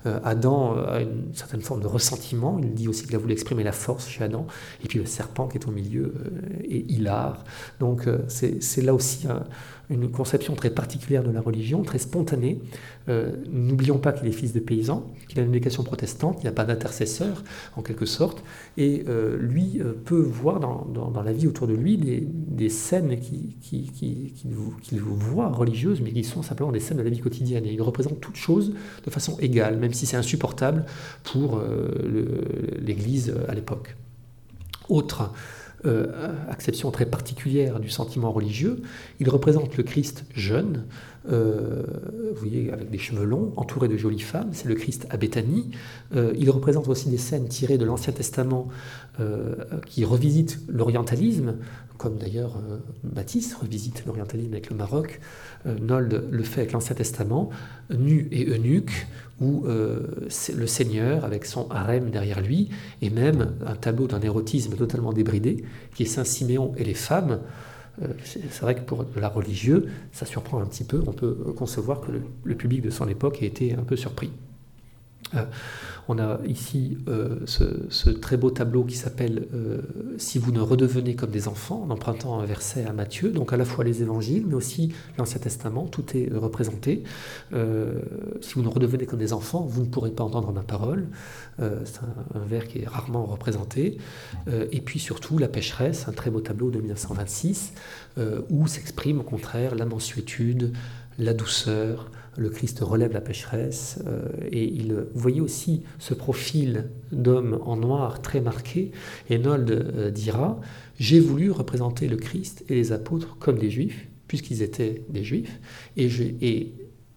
Speaker 2: Euh, Adam a une certaine forme de ressentiment. Il dit aussi qu'il a voulu exprimer la force chez Adam. Et puis le serpent qui est au milieu euh, est hilar. Donc c'est là aussi un, une conception très particulière de la religion, très spontanée. Euh, n'oublions pas qu'il est fils de paysan, qu'il a une éducation protestante, il n'y a pas d'intercesseur en quelque sorte, et euh, lui euh, peut voir dans, la vie autour de lui des, des scènes qu'il qui, qui, qui, voit religieuses, mais qui sont simplement des scènes de la vie quotidienne, et il représente toutes choses de façon égale, même si c'est insupportable pour l'Église à l'époque. Autre euh, acception très particulière du sentiment religieux. Il représente le Christ jeune, euh, vous voyez, avec des cheveux longs, entouré de jolies femmes, c'est le Christ à Béthanie. Euh, il représente aussi des scènes tirées de l'Ancien Testament qui revisitent l'orientalisme, comme d'ailleurs Baptiste revisite l'orientalisme avec le Maroc. Nold le fait avec l'Ancien Testament, nu et eunuque, où euh, le Seigneur, avec son harem derrière lui, et même un tableau d'un érotisme totalement débridé, qui est Saint Siméon et les femmes. Euh, c'est vrai que pour l'art religieux, ça surprend un petit peu. On peut concevoir que le, public de son époque ait été un peu surpris. Euh, on a ici euh, ce, très beau tableau qui s'appelle euh, Si vous ne redevenez comme des enfants, en empruntant un verset à Matthieu, donc à la fois les évangiles, mais aussi l'Ancien Testament, tout est représenté. si vous ne redevenez comme des enfants, vous ne pourrez pas entendre ma parole. C'est un, vers qui est rarement représenté. et puis surtout la pécheresse, un très beau tableau de 1926, où s'exprime au contraire la mansuétude, la douceur, le Christ relève la pécheresse, euh, et il voyait aussi ce profil d'homme en noir très marqué, et Nold euh, dira, j'ai voulu représenter le Christ et les apôtres comme des juifs, puisqu'ils étaient des juifs, et,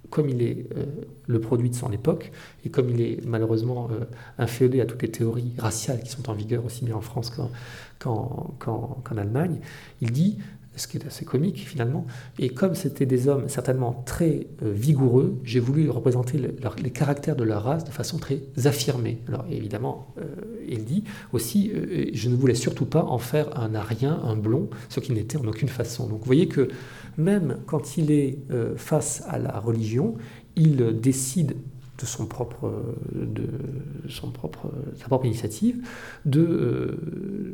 Speaker 2: comme il est euh, le produit de son époque, et comme il est malheureusement inféodé à toutes les théories raciales qui sont en vigueur aussi bien en France qu'en Allemagne, il dit ce qui est assez comique finalement. Et comme c'était des hommes certainement très euh, vigoureux, j'ai voulu représenter les caractères de leur race de façon très affirmée. Alors évidemment, euh, il dit aussi, euh, je ne voulais surtout pas en faire un arien, un blond, ce qui n'était en aucune façon. Donc vous voyez que même quand il est face à la religion, il décide de sa propre initiative, de,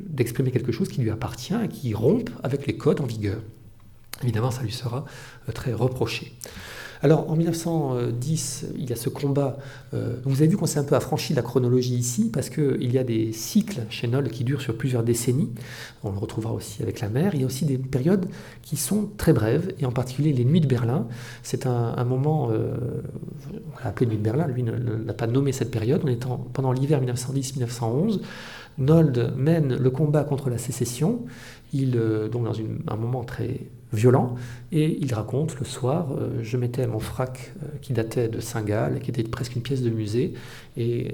Speaker 2: d'exprimer quelque chose qui lui appartient et qui rompe avec les codes en vigueur. Évidemment, ça lui sera très reproché. Alors en 1910, il y a ce combat. Euh, vous avez vu qu'on s'est un peu affranchi de la chronologie ici, parce qu'il y a des cycles chez Noll qui durent sur plusieurs décennies. On le retrouvera aussi avec la mer. Il y a aussi des périodes qui sont très brèves, et en particulier les Nuits de Berlin. C'est un, moment, euh, on l'a appelé Nuit de Berlin, lui n'a pas nommé cette période. On est pendant l'hiver 1910-1911. Nold mène le combat contre la sécession, il, euh, donc dans un moment très violent, et il raconte le soir, euh, je mettais mon frac euh, qui datait de Saint-Gall, qui était presque une pièce de musée, et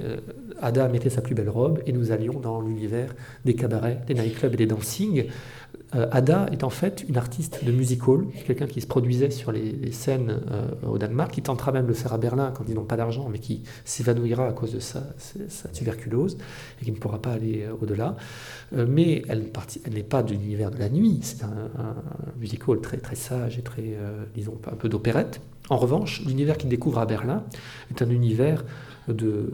Speaker 2: Ada mettait sa plus belle robe, et nous allions dans l'univers des cabarets, des nightclubs et des dancing. Euh, Ada est en fait une artiste de music hall, quelqu'un qui se produisait sur les, scènes euh, au Danemark, qui tentera même de le faire à Berlin quand ils n'ont pas d'argent, mais qui s'évanouira à cause de sa, tuberculose et qui ne pourra pas aller euh, au-delà. mais elle, n'est pas de l'univers de la nuit, c'est un, music hall très, très sage et très, disons, un peu d'opérette. En revanche, l'univers qu'il découvre à Berlin est un univers de,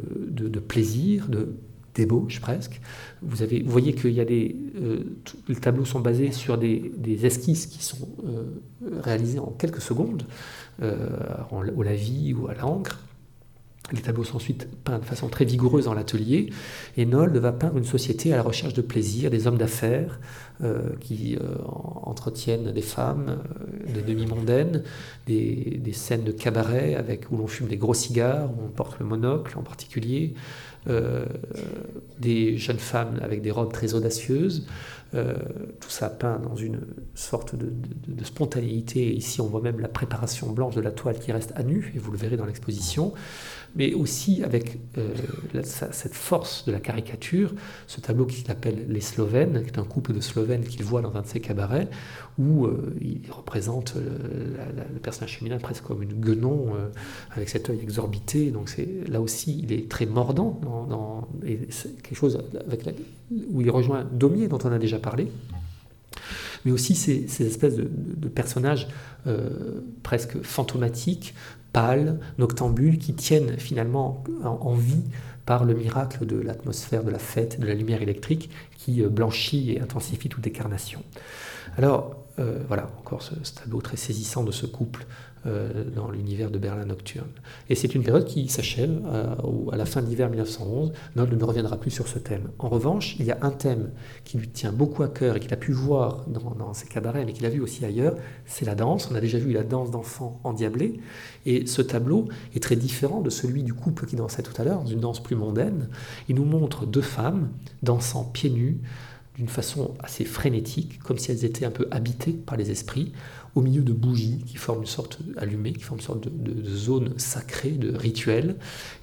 Speaker 2: plaisir, de débauche presque. Vous, avez, vous voyez des. Euh, les tableaux sont basés sur des, esquisses qui sont euh, réalisées en quelques secondes, euh, au lavis ou à l'encre. Les tableaux sont ensuite peints de façon très vigoureuse dans l'atelier, et Nold va peindre une société à la recherche de plaisir, des hommes d'affaires qui entretiennent des femmes, des demi-mondaines, des, des, scènes de cabaret avec, où l'on fume des gros cigares, où on porte le monocle en particulier, euh, des jeunes femmes avec des robes très audacieuses, euh, tout ça peint dans une sorte de, spontanéité. Ici, on voit même la préparation blanche de la toile qui reste à nu, et vous le verrez dans l'exposition mais aussi avec euh, cette force de la caricature, ce tableau qu'il appelle Les Slovènes, qui est un couple de Slovènes qu'il voit dans un de ses cabarets, où euh, il représente euh, le personnage féminin presque comme une guenon, avec cet œil exorbité. Donc là aussi, il est très mordant, dans, quelque chose où il rejoint Daumier, dont on a déjà parlé mais aussi ces, espèces de, personnages presque fantomatiques, pâles, noctambules, qui tiennent finalement en, vie par le miracle de l'atmosphère, de la fête, de la lumière électrique qui euh, blanchit et intensifie toute décarnation. Alors, euh, voilà, encore ce, tableau très saisissant de ce couple euh, dans l'univers de Berlin nocturne. Et c'est une période qui s'achève à, à, la fin de l'hiver 1911. Nold ne reviendra plus sur ce thème. En revanche, il y a un thème qui lui tient beaucoup à cœur et qu'il a pu voir dans, ses cabarets, mais qu'il a vu aussi ailleurs, c'est la danse. On a déjà vu la danse d'enfants endiablés. Et ce tableau est très différent de celui du couple qui dansait tout à l'heure, dans une danse plus mondaine. Il nous montre deux femmes dansant pieds nus, d'une façon assez frénétique, comme si elles étaient un peu habitées par les esprits, au milieu de bougies qui forment une sorte allumée, qui forment une sorte de, zone sacrée, de rituel.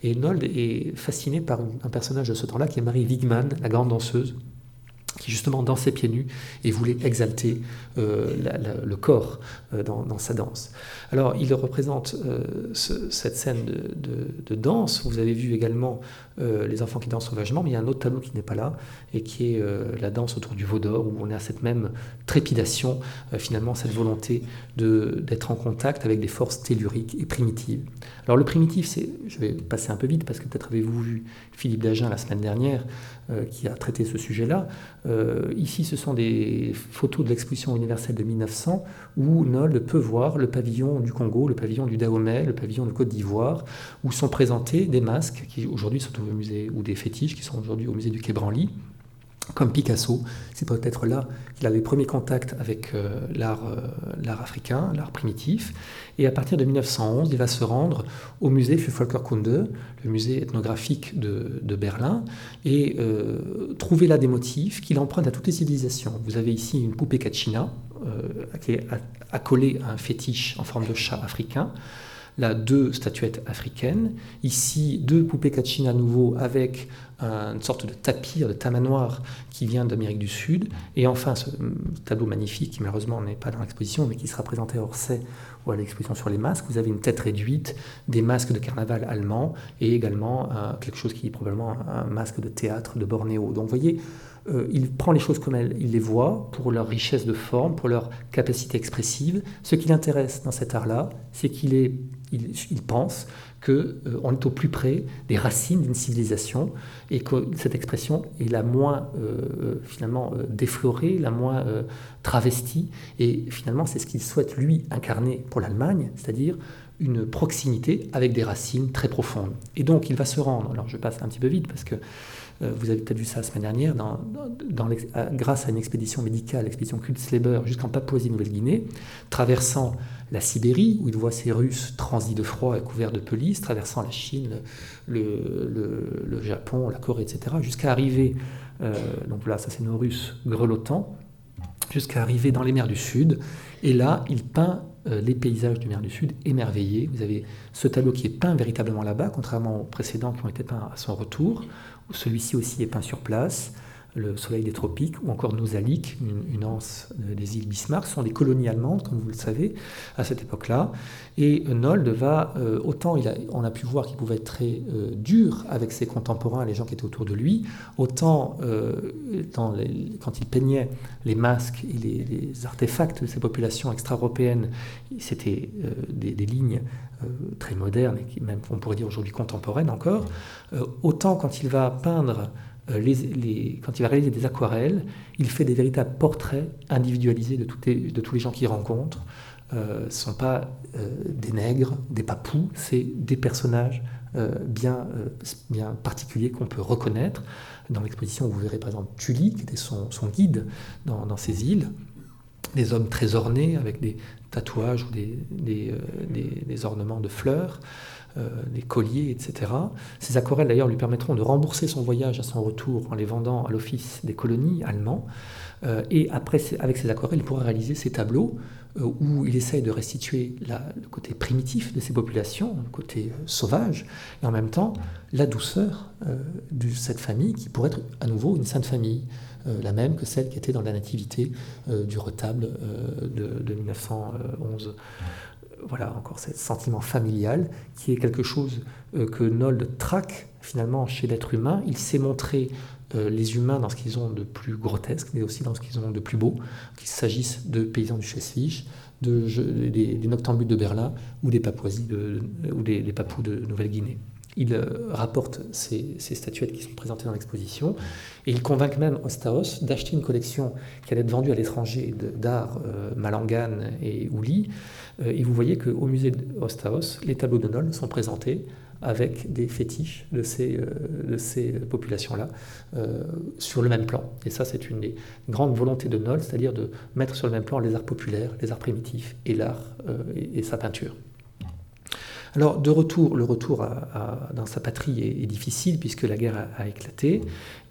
Speaker 2: Et Nold est fasciné par un personnage de ce temps-là qui est Marie Wigman, la grande danseuse, qui justement dansait pieds nus et voulait exalter euh, le corps euh, dans, sa danse. Alors il représente euh, cette scène de, danse. Vous avez vu également les enfants qui dansent sauvagement, mais il y a un autre tableau qui n'est pas là et qui est la danse autour du veau d'or où on a cette même trépidation, finalement cette volonté d'être en contact avec des forces telluriques et primitives. Alors le primitif, c'est, je vais passer un peu vite parce que peut-être avez-vous vu Philippe Dagen la semaine dernière qui a traité ce sujet-là. Euh, ici, ce sont des photos de l'exposition universelle de 1900 où Nold peut voir le pavillon du Congo, le pavillon du Dahomey, le pavillon de Côte d'Ivoire, où sont présentés des masques qui aujourd'hui sont au musée, ou des fétiches qui sont aujourd'hui au musée du Quai Branly comme Picasso. C'est peut-être là qu'il a les premiers contacts avec euh, euh, l'art africain, l'art primitif. Et à partir de 1911, il va se rendre au musée für Völkerkunde, le musée ethnographique de, Berlin, et euh, trouver là des motifs qu'il emprunte à toutes les civilisations. Vous avez ici une poupée Kachina, qui est accolée à un fétiche en forme de chat africain là deux statuettes africaines, ici deux poupées Kachina à nouveau avec une sorte de tapir, de tamanoir qui vient d'Amérique du Sud, et enfin ce tableau magnifique qui malheureusement n'est pas dans l'exposition mais qui sera présenté à Orsay vois l'exposition sur les masques, vous avez une tête réduite, des masques de carnaval allemand et également quelque chose qui est probablement un, masque de théâtre de Bornéo. Donc vous voyez, euh, il prend les choses comme elles, il les voit pour leur richesse de forme, pour leur capacité expressive. Ce qui l'intéresse dans cet art-là, c'est qu'il est, il, pense qu'on euh, est au plus près des racines d'une civilisation et que cette expression est la moins euh, finalement déflorée, la moins travestie. Et finalement, c'est ce qu'il souhaite lui incarner pour l'Allemagne, c'est-à-dire une proximité avec des racines très profondes. Et donc, il va se rendre. Alors, je passe un petit peu vite parce que euh, vous avez peut-être vu ça la semaine dernière, grâce à une expédition médicale, l'expédition Kultsleber, jusqu'en Papouasie-Nouvelle-Guinée, traversant la Sibérie, où il voit ces Russes transis de froid et couverts de police, traversant la Chine, le, Japon, la Corée, etc., jusqu'à arriver, euh, donc là, ça c'est nos Russes grelottants, jusqu'à arriver dans les mers du Sud. Et là, il peint euh, les paysages du mer du Sud émerveillés. Vous avez ce tableau qui est peint véritablement là-bas, contrairement aux précédents qui ont été peints à son retour. Celui-ci aussi est peint sur place le soleil des tropiques, ou encore Nosalik, une, une anse des îles Bismarck, sont des colonies allemandes, comme vous le savez, à cette époque-là. Et Nold va, euh, autant il a, on a pu voir qu'il pouvait être très euh, dur avec ses contemporains, les gens qui étaient autour de lui, autant euh, quand il peignait les masques et les, artefacts de ces populations extra-européennes, c'était des, lignes très modernes, et même, on pourrait dire aujourd'hui contemporaines encore, autant quand il va peindre euh, quand il va réaliser des aquarelles, il fait des véritables portraits individualisés de, tous les gens qu'il rencontre. Euh, ce ne sont pas euh, des nègres, des papous, c'est des personnages bien, particuliers qu'on peut reconnaître. Dans l'exposition, vous verrez par exemple Tully, qui était son, guide dans, ces îles, des hommes très ornés avec des tatouages ou des ornements de fleurs. Euh, des colliers, etc. Ces aquarelles d'ailleurs lui permettront de rembourser son voyage à son retour en les vendant à l'office des colonies allemands. Euh, et après, avec ces aquarelles, il pourra réaliser ces tableaux euh, où il essaye de restituer le côté primitif de ces populations, le côté sauvage, et en même temps la douceur de cette famille qui pourrait être à nouveau une sainte famille. la même que celle qui était dans la nativité du retable de 1911 voilà, encore ce sentiment familial qui est quelque chose euh, que Nold traque finalement chez l'être humain. Il sait montrer euh, les humains dans ce qu'ils ont de plus grotesque, mais aussi dans ce qu'ils ont de plus beau, qu'il s'agisse de paysans du Schleswig, de, des, noctambules de Berlin ou des Papouasies ou des, Papous de Nouvelle-Guinée. Il euh, rapporte ces, statuettes qui sont présentées dans l'exposition et il convainc même Ostaos d'acheter une collection qui allait être vendue à l'étranger d'art Malangan et Ouli euh, et vous voyez qu'au musée d'Ostaos, les tableaux de Nol sont présentés avec des fétiches de ces, euh, populations-là euh, sur le même plan. Et ça, c'est une des grandes volontés de Nol, c'est-à-dire de mettre sur le même plan les arts populaires, les arts primitifs et l'art et, sa peinture. Alors, de retour, le retour dans sa patrie est, difficile puisque la guerre a, éclaté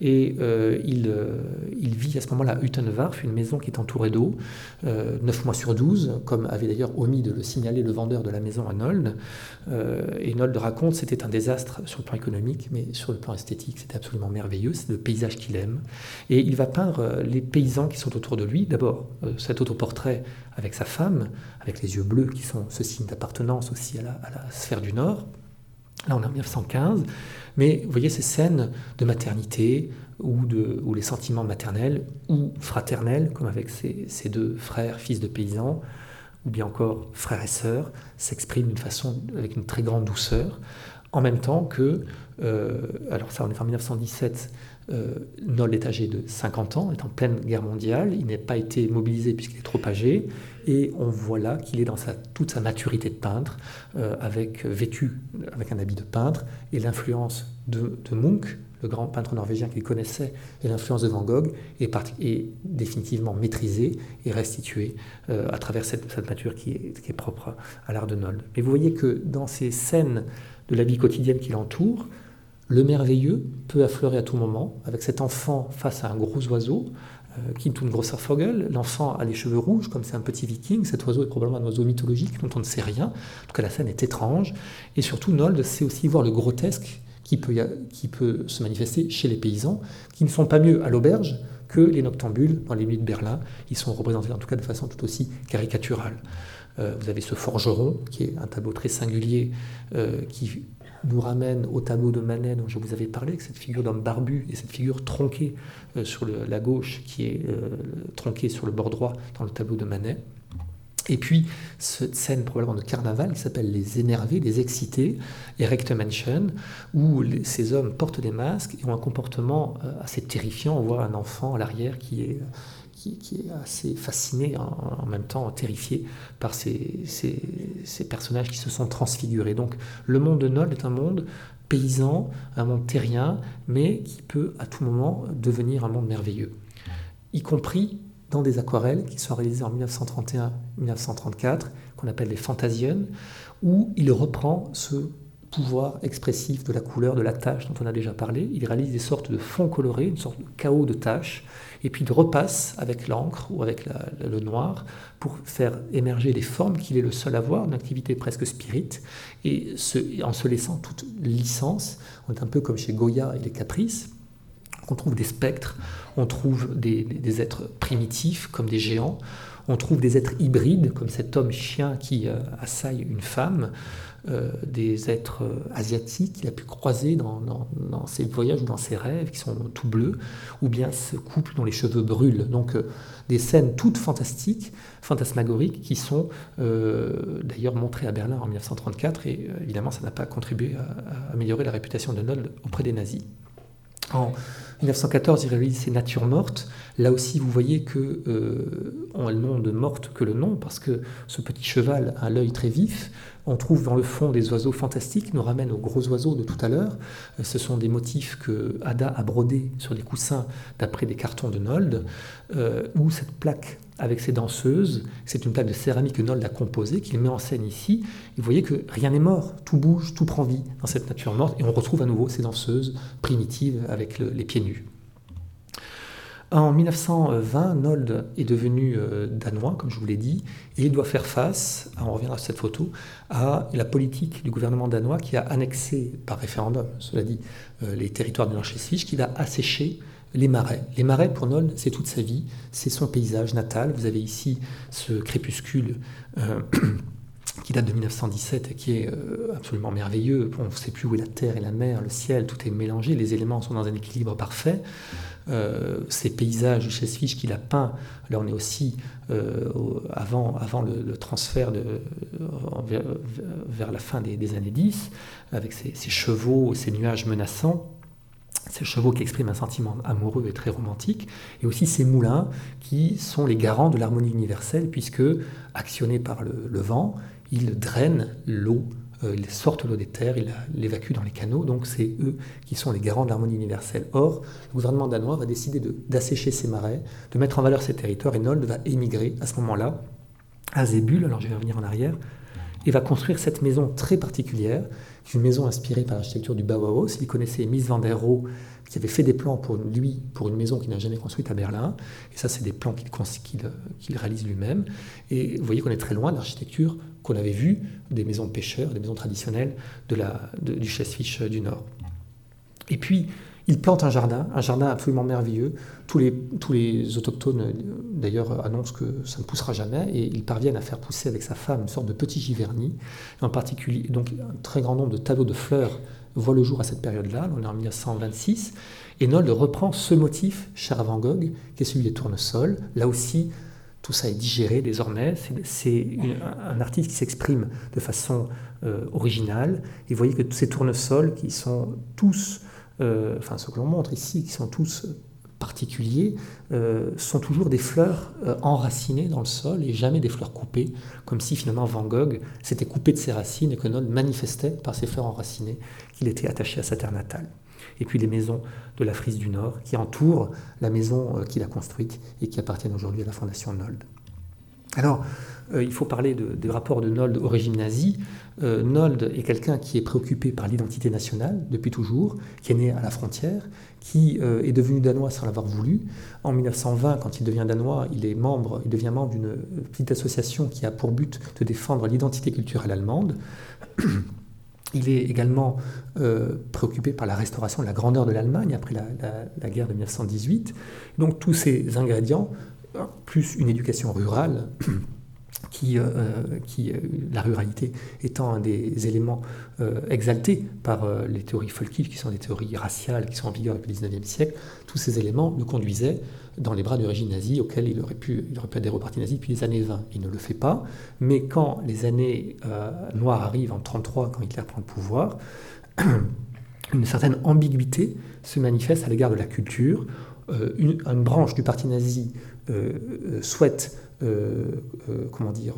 Speaker 2: et euh, il, euh, il, vit à ce moment-là à Utenwarf, une maison qui est entourée d'eau, euh, 9 mois sur 12, comme avait d'ailleurs omis de le signaler le vendeur de la maison à Nold. Euh, et Nold raconte c'était un désastre sur le plan économique, mais sur le plan esthétique, c'était absolument merveilleux, c'est le paysage qu'il aime. Et il va peindre les paysans qui sont autour de lui. D'abord, cet autoportrait avec sa femme, avec les yeux bleus qui sont ce signe d'appartenance aussi à la, sphère du Nord. Là, on est en 1915, mais vous voyez ces scènes de maternité ou, de, les sentiments maternels ou fraternels, comme avec ces, deux frères, fils de paysans, ou bien encore frères et sœurs, s'expriment d'une façon avec une très grande douceur, en même temps que, euh, alors ça on est en 1917, euh, Noll est âgé de 50 ans, est en pleine guerre mondiale, il n'a pas été mobilisé puisqu'il est trop âgé, et on voit là qu'il est dans toute sa maturité de peintre, euh, avec, vêtu avec un habit de peintre, et l'influence de, Munch, le grand peintre norvégien qu'il connaissait, et l'influence de Van Gogh est, définitivement maîtrisée et restituée euh, à travers cette, cette nature qui est, propre à l'art de Noll. Mais vous voyez que dans ces scènes de la vie quotidienne qui l'entoure, le merveilleux peut affleurer à tout moment, avec cet enfant face à un gros oiseau, euh, Kind und grosser Vogel. L'enfant a les cheveux rouges, comme c'est un petit viking. Cet oiseau est probablement un oiseau mythologique dont on ne sait rien. En tout cas, la scène est étrange. Et surtout, Nold sait aussi voir le grotesque qui peut, qui peut se manifester chez les paysans, qui ne sont pas mieux à l'auberge que les noctambules dans les nuits de Berlin. Ils sont représentés en tout cas de façon tout aussi caricaturale. vous avez ce forgeron, qui est un tableau très singulier, qui nous ramène au tableau de Manet dont je vous avais parlé, avec cette figure d'homme barbu et cette figure tronquée sur la gauche, qui est tronquée sur le bord droit dans le tableau de Manet. Et puis, cette scène probablement de carnaval qui s'appelle Les énervés, les excités, Erect Mansion, où ces hommes portent des masques et ont un comportement euh, assez terrifiant. On voit un enfant à l'arrière qui est, qui, est assez fasciné, en, même temps terrifié par ces, ces, personnages qui se sont transfigurés. Donc, le monde de Nol est un monde paysan, un monde terrien, mais qui peut à tout moment devenir un monde merveilleux, y compris dans des aquarelles qui sont réalisées en 1931-1934, qu'on appelle les Fantasiones, où il reprend ce pouvoir expressif de la couleur, de la tache dont on a déjà parlé. Il réalise des sortes de fonds colorés, une sorte de chaos de taches, et puis il repasse avec l'encre ou avec le noir pour faire émerger des formes qu'il est le seul à voir, une activité presque spirite, et en se laissant toute licence. On est un peu comme chez Goya et les Caprices, on trouve des spectres, on trouve des, êtres primitifs comme des géants, on trouve des êtres hybrides comme cet homme chien qui euh, assaille une femme, euh, des êtres euh, asiatiques qu'il a pu croiser dans, ses voyages ou dans ses rêves qui sont tout bleus, ou bien ce couple dont les cheveux brûlent. Donc des scènes toutes fantastiques, fantasmagoriques, qui sont d'ailleurs montrées à Berlin en 1934, et évidemment ça n'a pas contribué à, améliorer la réputation de Nold auprès des nazis. 1914, il réalise ses Natures mortes. Là aussi, vous voyez que euh, on nom de morte que le nom, parce que ce petit cheval a l'œil très vif. On trouve dans le fond des oiseaux fantastiques, nous ramène aux gros oiseaux de tout à l'heure. Euh, ce sont des motifs que Ada a brodés sur des coussins d'après des cartons de Nold, euh, où cette plaque avec ses danseuses. C'est une plaque de céramique que Nold a composée, qu'il met en scène ici. Vous voyez que rien n'est mort, tout bouge, tout prend vie dans cette nature morte, et on retrouve à nouveau ces danseuses primitives avec les pieds nus. En 1920, Nold est devenu euh, danois, comme je vous l'ai dit, et il doit faire face, on reviendra sur cette photo, à la politique du gouvernement danois qui a annexé par référendum, cela dit, euh, les territoires du Nord-Schleswig, qui a asséché les marais. Les marais, pour Noll, c'est toute sa vie, c'est son paysage natal. Vous avez ici ce crépuscule euh, <clears throat> qui date de 1917 et qui est absolument merveilleux. On ne sait plus où est la terre et la mer, le ciel, tout est mélangé, les éléments sont dans un équilibre parfait. Euh, ces paysages chez Fisch qu'il a peint, là on est aussi avant, avant le, transfert de, vers, la fin des, années 10, avec ces, chevaux, ces nuages menaçants ces chevaux qui expriment un sentiment amoureux et très romantique, et aussi ces moulins qui sont les garants de l'harmonie universelle, puisque, actionnés par le, vent, ils drainent l'eau, euh, ils sortent l'eau des terres, ils l'évacuent dans les canaux, donc c'est eux qui sont les garants de l'harmonie universelle. Or, le gouvernement danois va décider d'assécher ces marais, de mettre en valeur ces territoires, et Nold va émigrer à ce moment-là à Zébul, alors je vais revenir en arrière, et va construire cette maison très particulière, une maison inspirée par l'architecture du Bauhaus. Il connaissait Mies van der Rohe, qui avait fait des plans pour lui, pour une maison qu'il n'a jamais construite à Berlin. Et ça, c'est des plans qu'il réalise lui-même. Et vous voyez qu'on est très loin de l'architecture qu'on avait vue des maisons de pêcheurs, des maisons traditionnelles de la, du Schleswig du Nord. Et puis, il plante un jardin, un jardin absolument merveilleux. Tous les, autochtones, d'ailleurs, annoncent que ça ne poussera jamais, et ils parviennent à faire pousser avec sa femme une sorte de petit giverny. En particulier, donc un très grand nombre de tableaux de fleurs voient le jour à cette période-là, on est en 1926, et Nold reprend ce motif, cher à Van Gogh, qui est celui des tournesols. Là aussi, tout ça est digéré désormais. C'est un artiste qui s'exprime de façon euh, originale. Et vous voyez que tous ces tournesols, qui sont tous euh, enfin ce que l'on montre ici, qui sont tous particuliers, euh, sont toujours des fleurs enracinées dans le sol et jamais des fleurs coupées, comme si finalement Van Gogh s'était coupé de ses racines et que Nod manifestait par ses fleurs enracinées qu'il était attaché à sa terre natale. Et puis les maisons de la Frise du Nord qui entourent la maison qu'il a construite et qui appartiennent aujourd'hui à la Fondation Nold. Alors, euh, il faut parler de, des rapports de Nold au régime nazi. Euh, Nold est quelqu'un qui est préoccupé par l'identité nationale depuis toujours, qui est né à la frontière, qui euh, est devenu danois sans l'avoir voulu. En 1920, quand il devient danois, il, est membre, il devient membre d'une petite association qui a pour but de défendre l'identité culturelle allemande. <clears throat> Il est également préoccupé par la restauration de la grandeur de l'Allemagne après la, la, guerre de 1918. Donc tous ces ingrédients, plus une éducation rurale, qui, qui, la ruralité étant un des éléments exaltés par les théories folkives, qui sont des théories raciales, qui sont en vigueur depuis le 19e siècle, tous ces éléments nous conduisaient dans les bras du régime nazi auquel il aurait pu, il aurait pu adhérer au parti nazi depuis les années 20. Il ne le fait pas, mais quand les années noires arrivent en 1933, quand Hitler prend le pouvoir, <clears throat> une certaine ambiguïté se manifeste à l'égard de la culture. Euh, une, branche du parti nazi euh, euh, souhaite comment dire,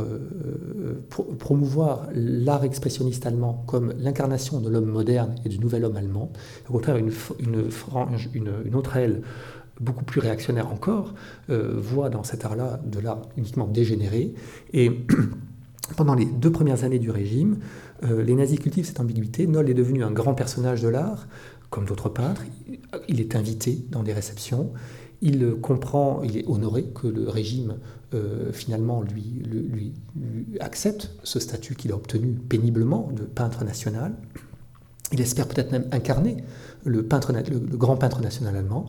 Speaker 2: promouvoir l'art expressionniste allemand comme l'incarnation de l'homme moderne et du nouvel homme allemand. Au contraire, une, autre aile beaucoup plus réactionnaire encore, voit dans cet art-là de l'art uniquement dégénéré. Et <clears throat> pendant les deux premières années du régime, les nazis cultivent cette ambiguïté. Noll est devenu un grand personnage de l'art, comme d'autres peintres. Il est invité dans des réceptions. Il comprend, il est honoré que le régime euh, finalement lui, accepte ce statut qu'il a obtenu péniblement de peintre national. Il espère peut-être même incarner le, peintre, le, grand peintre national allemand.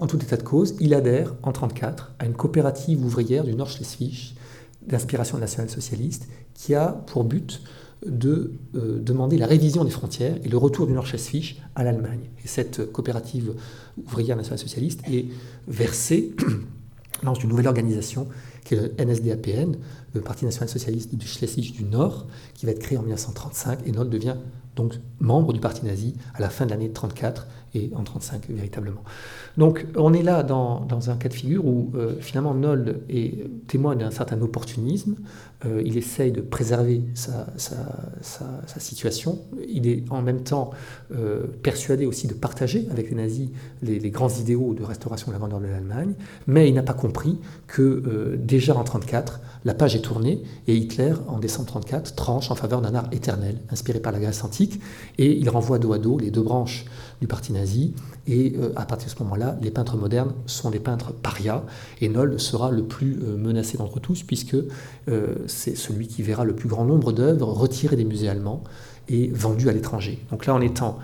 Speaker 2: En tout état de cause, il adhère en 1934 à une coopérative ouvrière du Nord-Schleswig d'inspiration nationale-socialiste qui a pour but de euh, demander la révision des frontières et le retour du Nord-Schleswig à l'Allemagne. Et cette coopérative ouvrière nationale socialiste est versée dans une nouvelle organisation qui est le NSDAPN, le Parti national socialiste du Schleswig du Nord, qui va être créé en 1935 et Noll devient donc membre du parti nazi à la fin de l'année 1934 et en 1935 véritablement. Donc on est là dans, un cas de figure où euh, finalement Noll est témoin d'un certain opportunisme, euh, il essaye de préserver sa, situation, il est en même temps euh, persuadé aussi de partager avec les nazis les, grands idéaux de restauration de la grandeur de l'Allemagne, mais il n'a pas compris que déjà en 1934, la page est tournée et Hitler, en décembre 1934, tranche en faveur d'un art éternel inspiré par la Grèce antique et il renvoie dos à dos les deux branches du parti nazi. Et euh, à partir de ce moment-là, les peintres modernes sont des peintres parias. Et Noll sera le plus euh, menacé d'entre tous, puisque euh, c'est celui qui verra le plus grand nombre d'œuvres retirées des musées allemands et vendues à l'étranger. Donc là, en étant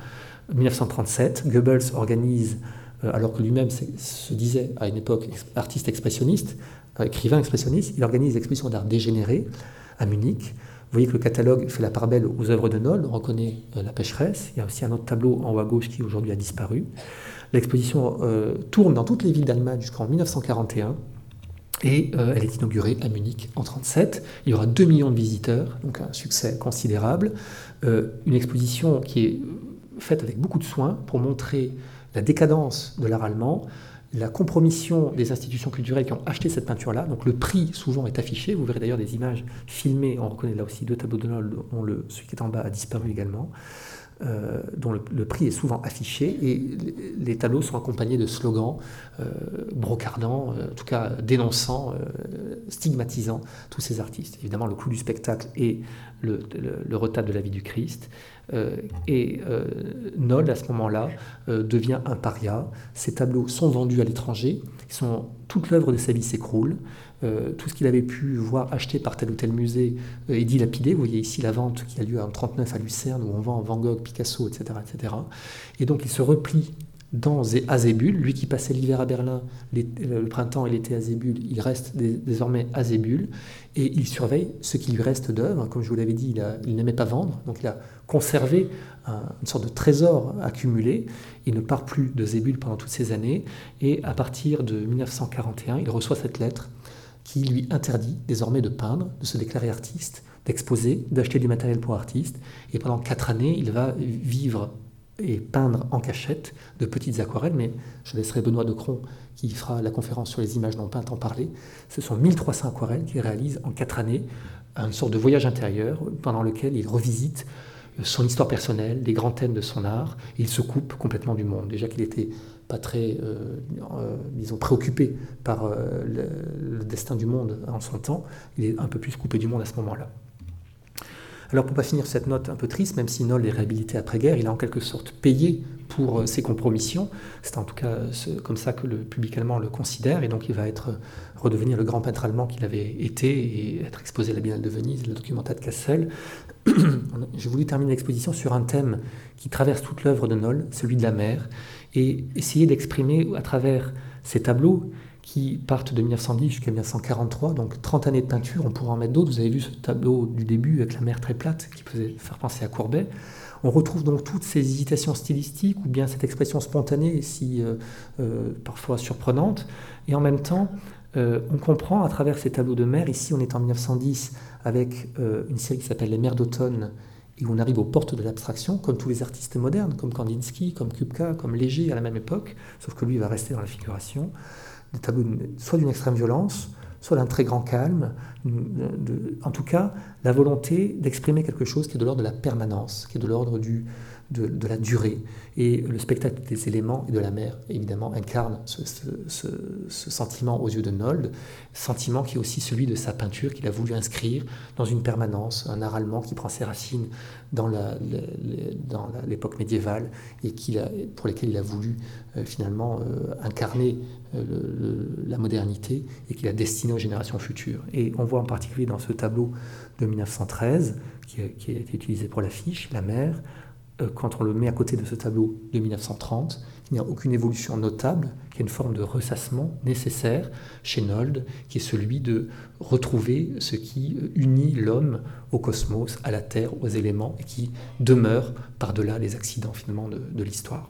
Speaker 2: 1937, Goebbels organise, alors que lui-même se disait à une époque artiste expressionniste, écrivain expressionniste, il organise l'exposition d'art dégénéré à Munich vous voyez que le catalogue fait la part belle aux œuvres de Noll, on reconnaît euh, la pécheresse, il y a aussi un autre tableau en haut à gauche qui aujourd'hui a disparu. L'exposition euh, tourne dans toutes les villes d'Allemagne jusqu'en 1941 et euh, elle est inaugurée à Munich en 1937. Il y aura 2 millions de visiteurs, donc un succès considérable. une exposition qui est faite avec beaucoup de soin pour montrer la décadence de l'art allemand, la compromission des institutions culturelles qui ont acheté cette peinture-là. Donc le prix souvent est affiché. Vous verrez d'ailleurs des images filmées. On reconnaît là aussi deux tableaux de Noël dont celui qui est en bas a disparu également. Euh, dont le, prix est souvent affiché et les, tableaux sont accompagnés de slogans euh, brocardants, euh, en tout cas dénonçant, stigmatisant tous ces artistes. Évidemment, le clou du spectacle est le, le, retable de la vie du Christ. et Noll, à ce moment-là, devient un paria. Ces tableaux sont vendus à l'étranger, toute l'œuvre de sa vie s'écroule. Euh, tout ce qu'il avait pu voir acheté par tel ou tel musée euh, est dilapidé. Vous voyez ici la vente qui a lieu en 39 à Lucerne, où on vend Van Gogh, Picasso, etc. etc. Et donc il se replie dans Azébul. Lui qui passait l'hiver à Berlin, le printemps et l'été à Zébul, il reste désormais à Zébul et il surveille ce qui lui reste d'œuvres. Comme je vous l'avais dit, il, n'aimait pas vendre, donc il a conservé une sorte de trésor accumulé. Il ne part plus de Zébul pendant toutes ces années et à partir de 1941, il reçoit cette lettre qui lui interdit désormais de peindre, de se déclarer artiste, d'exposer, d'acheter du matériel pour artiste. Et pendant quatre années, il va vivre et peindre en cachette de petites aquarelles, mais je laisserai Benoît Decron qui fera la conférence sur les images non peintes en parler. Ce sont 1300 aquarelles qu'il réalise en quatre années, une sorte de voyage intérieur pendant lequel il revisite son histoire personnelle, les grands thèmes de son art, et il se coupe complètement du monde. Déjà qu'il était pas très, euh, euh, préoccupé par euh, le, destin du monde en son temps, il est un peu plus coupé du monde à ce moment-là. Alors pour pas finir cette note un peu triste, même si Noll est réhabilité après-guerre, il a en quelque sorte payé pour ses compromissions. C'est en tout cas comme ça que le public allemand le considère, et donc il va être redevenir le grand peintre allemand qu'il avait été et être exposé à la Biennale de Venise, le documentat de Kassel. J'ai voulu terminer l'exposition sur un thème qui traverse toute l'œuvre de Noll, celui de la mer, et essayer d'exprimer à travers ces tableaux qui partent de 1910 jusqu'à 1943, donc 30 années de peinture. On pourra en mettre d'autres. Vous avez vu ce tableau du début avec la mer très plate qui faisait faire penser à Courbet. On retrouve donc toutes ces hésitations stylistiques ou bien cette expression spontanée, si euh, euh, parfois surprenante. Et en même temps, euh, on comprend à travers ces tableaux de mer, ici on est en 1910 avec une série qui s'appelle Les mers d'automne, et on arrive aux portes de l'abstraction, comme tous les artistes modernes, comme Kandinsky, comme Kupka, comme Léger à la même époque, sauf que lui va rester dans la figuration, des soit d'une extrême violence, soit d'un très grand calme, en tout cas la volonté d'exprimer quelque chose qui est de l'ordre de la permanence, qui est de l'ordre du, de, la durée. Et le spectacle des éléments et de la mer, évidemment, incarne ce, sentiment aux yeux de Nold, sentiment qui est aussi celui de sa peinture qu'il a voulu inscrire dans une permanence, un art allemand qui prend ses racines dans l'époque médiévale et qui pour lesquels il a voulu euh, finalement euh, incarner euh, la modernité et qu'il a destiné aux générations futures. Et on voit en particulier dans ce tableau de 1913, qui qui a été utilisé pour l'affiche, la mer, euh, quand on le met à côté de ce tableau de 1930, il n'y a aucune évolution notable, qui est une forme de ressassement nécessaire chez Nold, qui est celui de retrouver ce qui unit l'homme au cosmos, à la Terre, aux éléments, et qui demeure par-delà les accidents finalement de, l'histoire.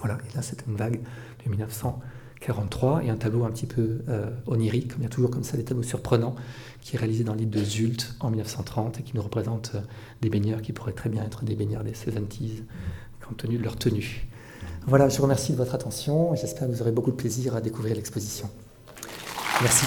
Speaker 2: Voilà, et là c'est une vague de 1930. 43 et un tableau un petit peu euh, onirique, comme il y a toujours comme ça des tableaux surprenants, qui est réalisé dans l'île de Zult en 1930 et qui nous représente euh, des baigneurs qui pourraient très bien être des baigneurs des 70s, compte tenu de leur tenue. Voilà, je vous remercie de votre attention et j'espère que vous aurez beaucoup de plaisir à découvrir l'exposition. Merci.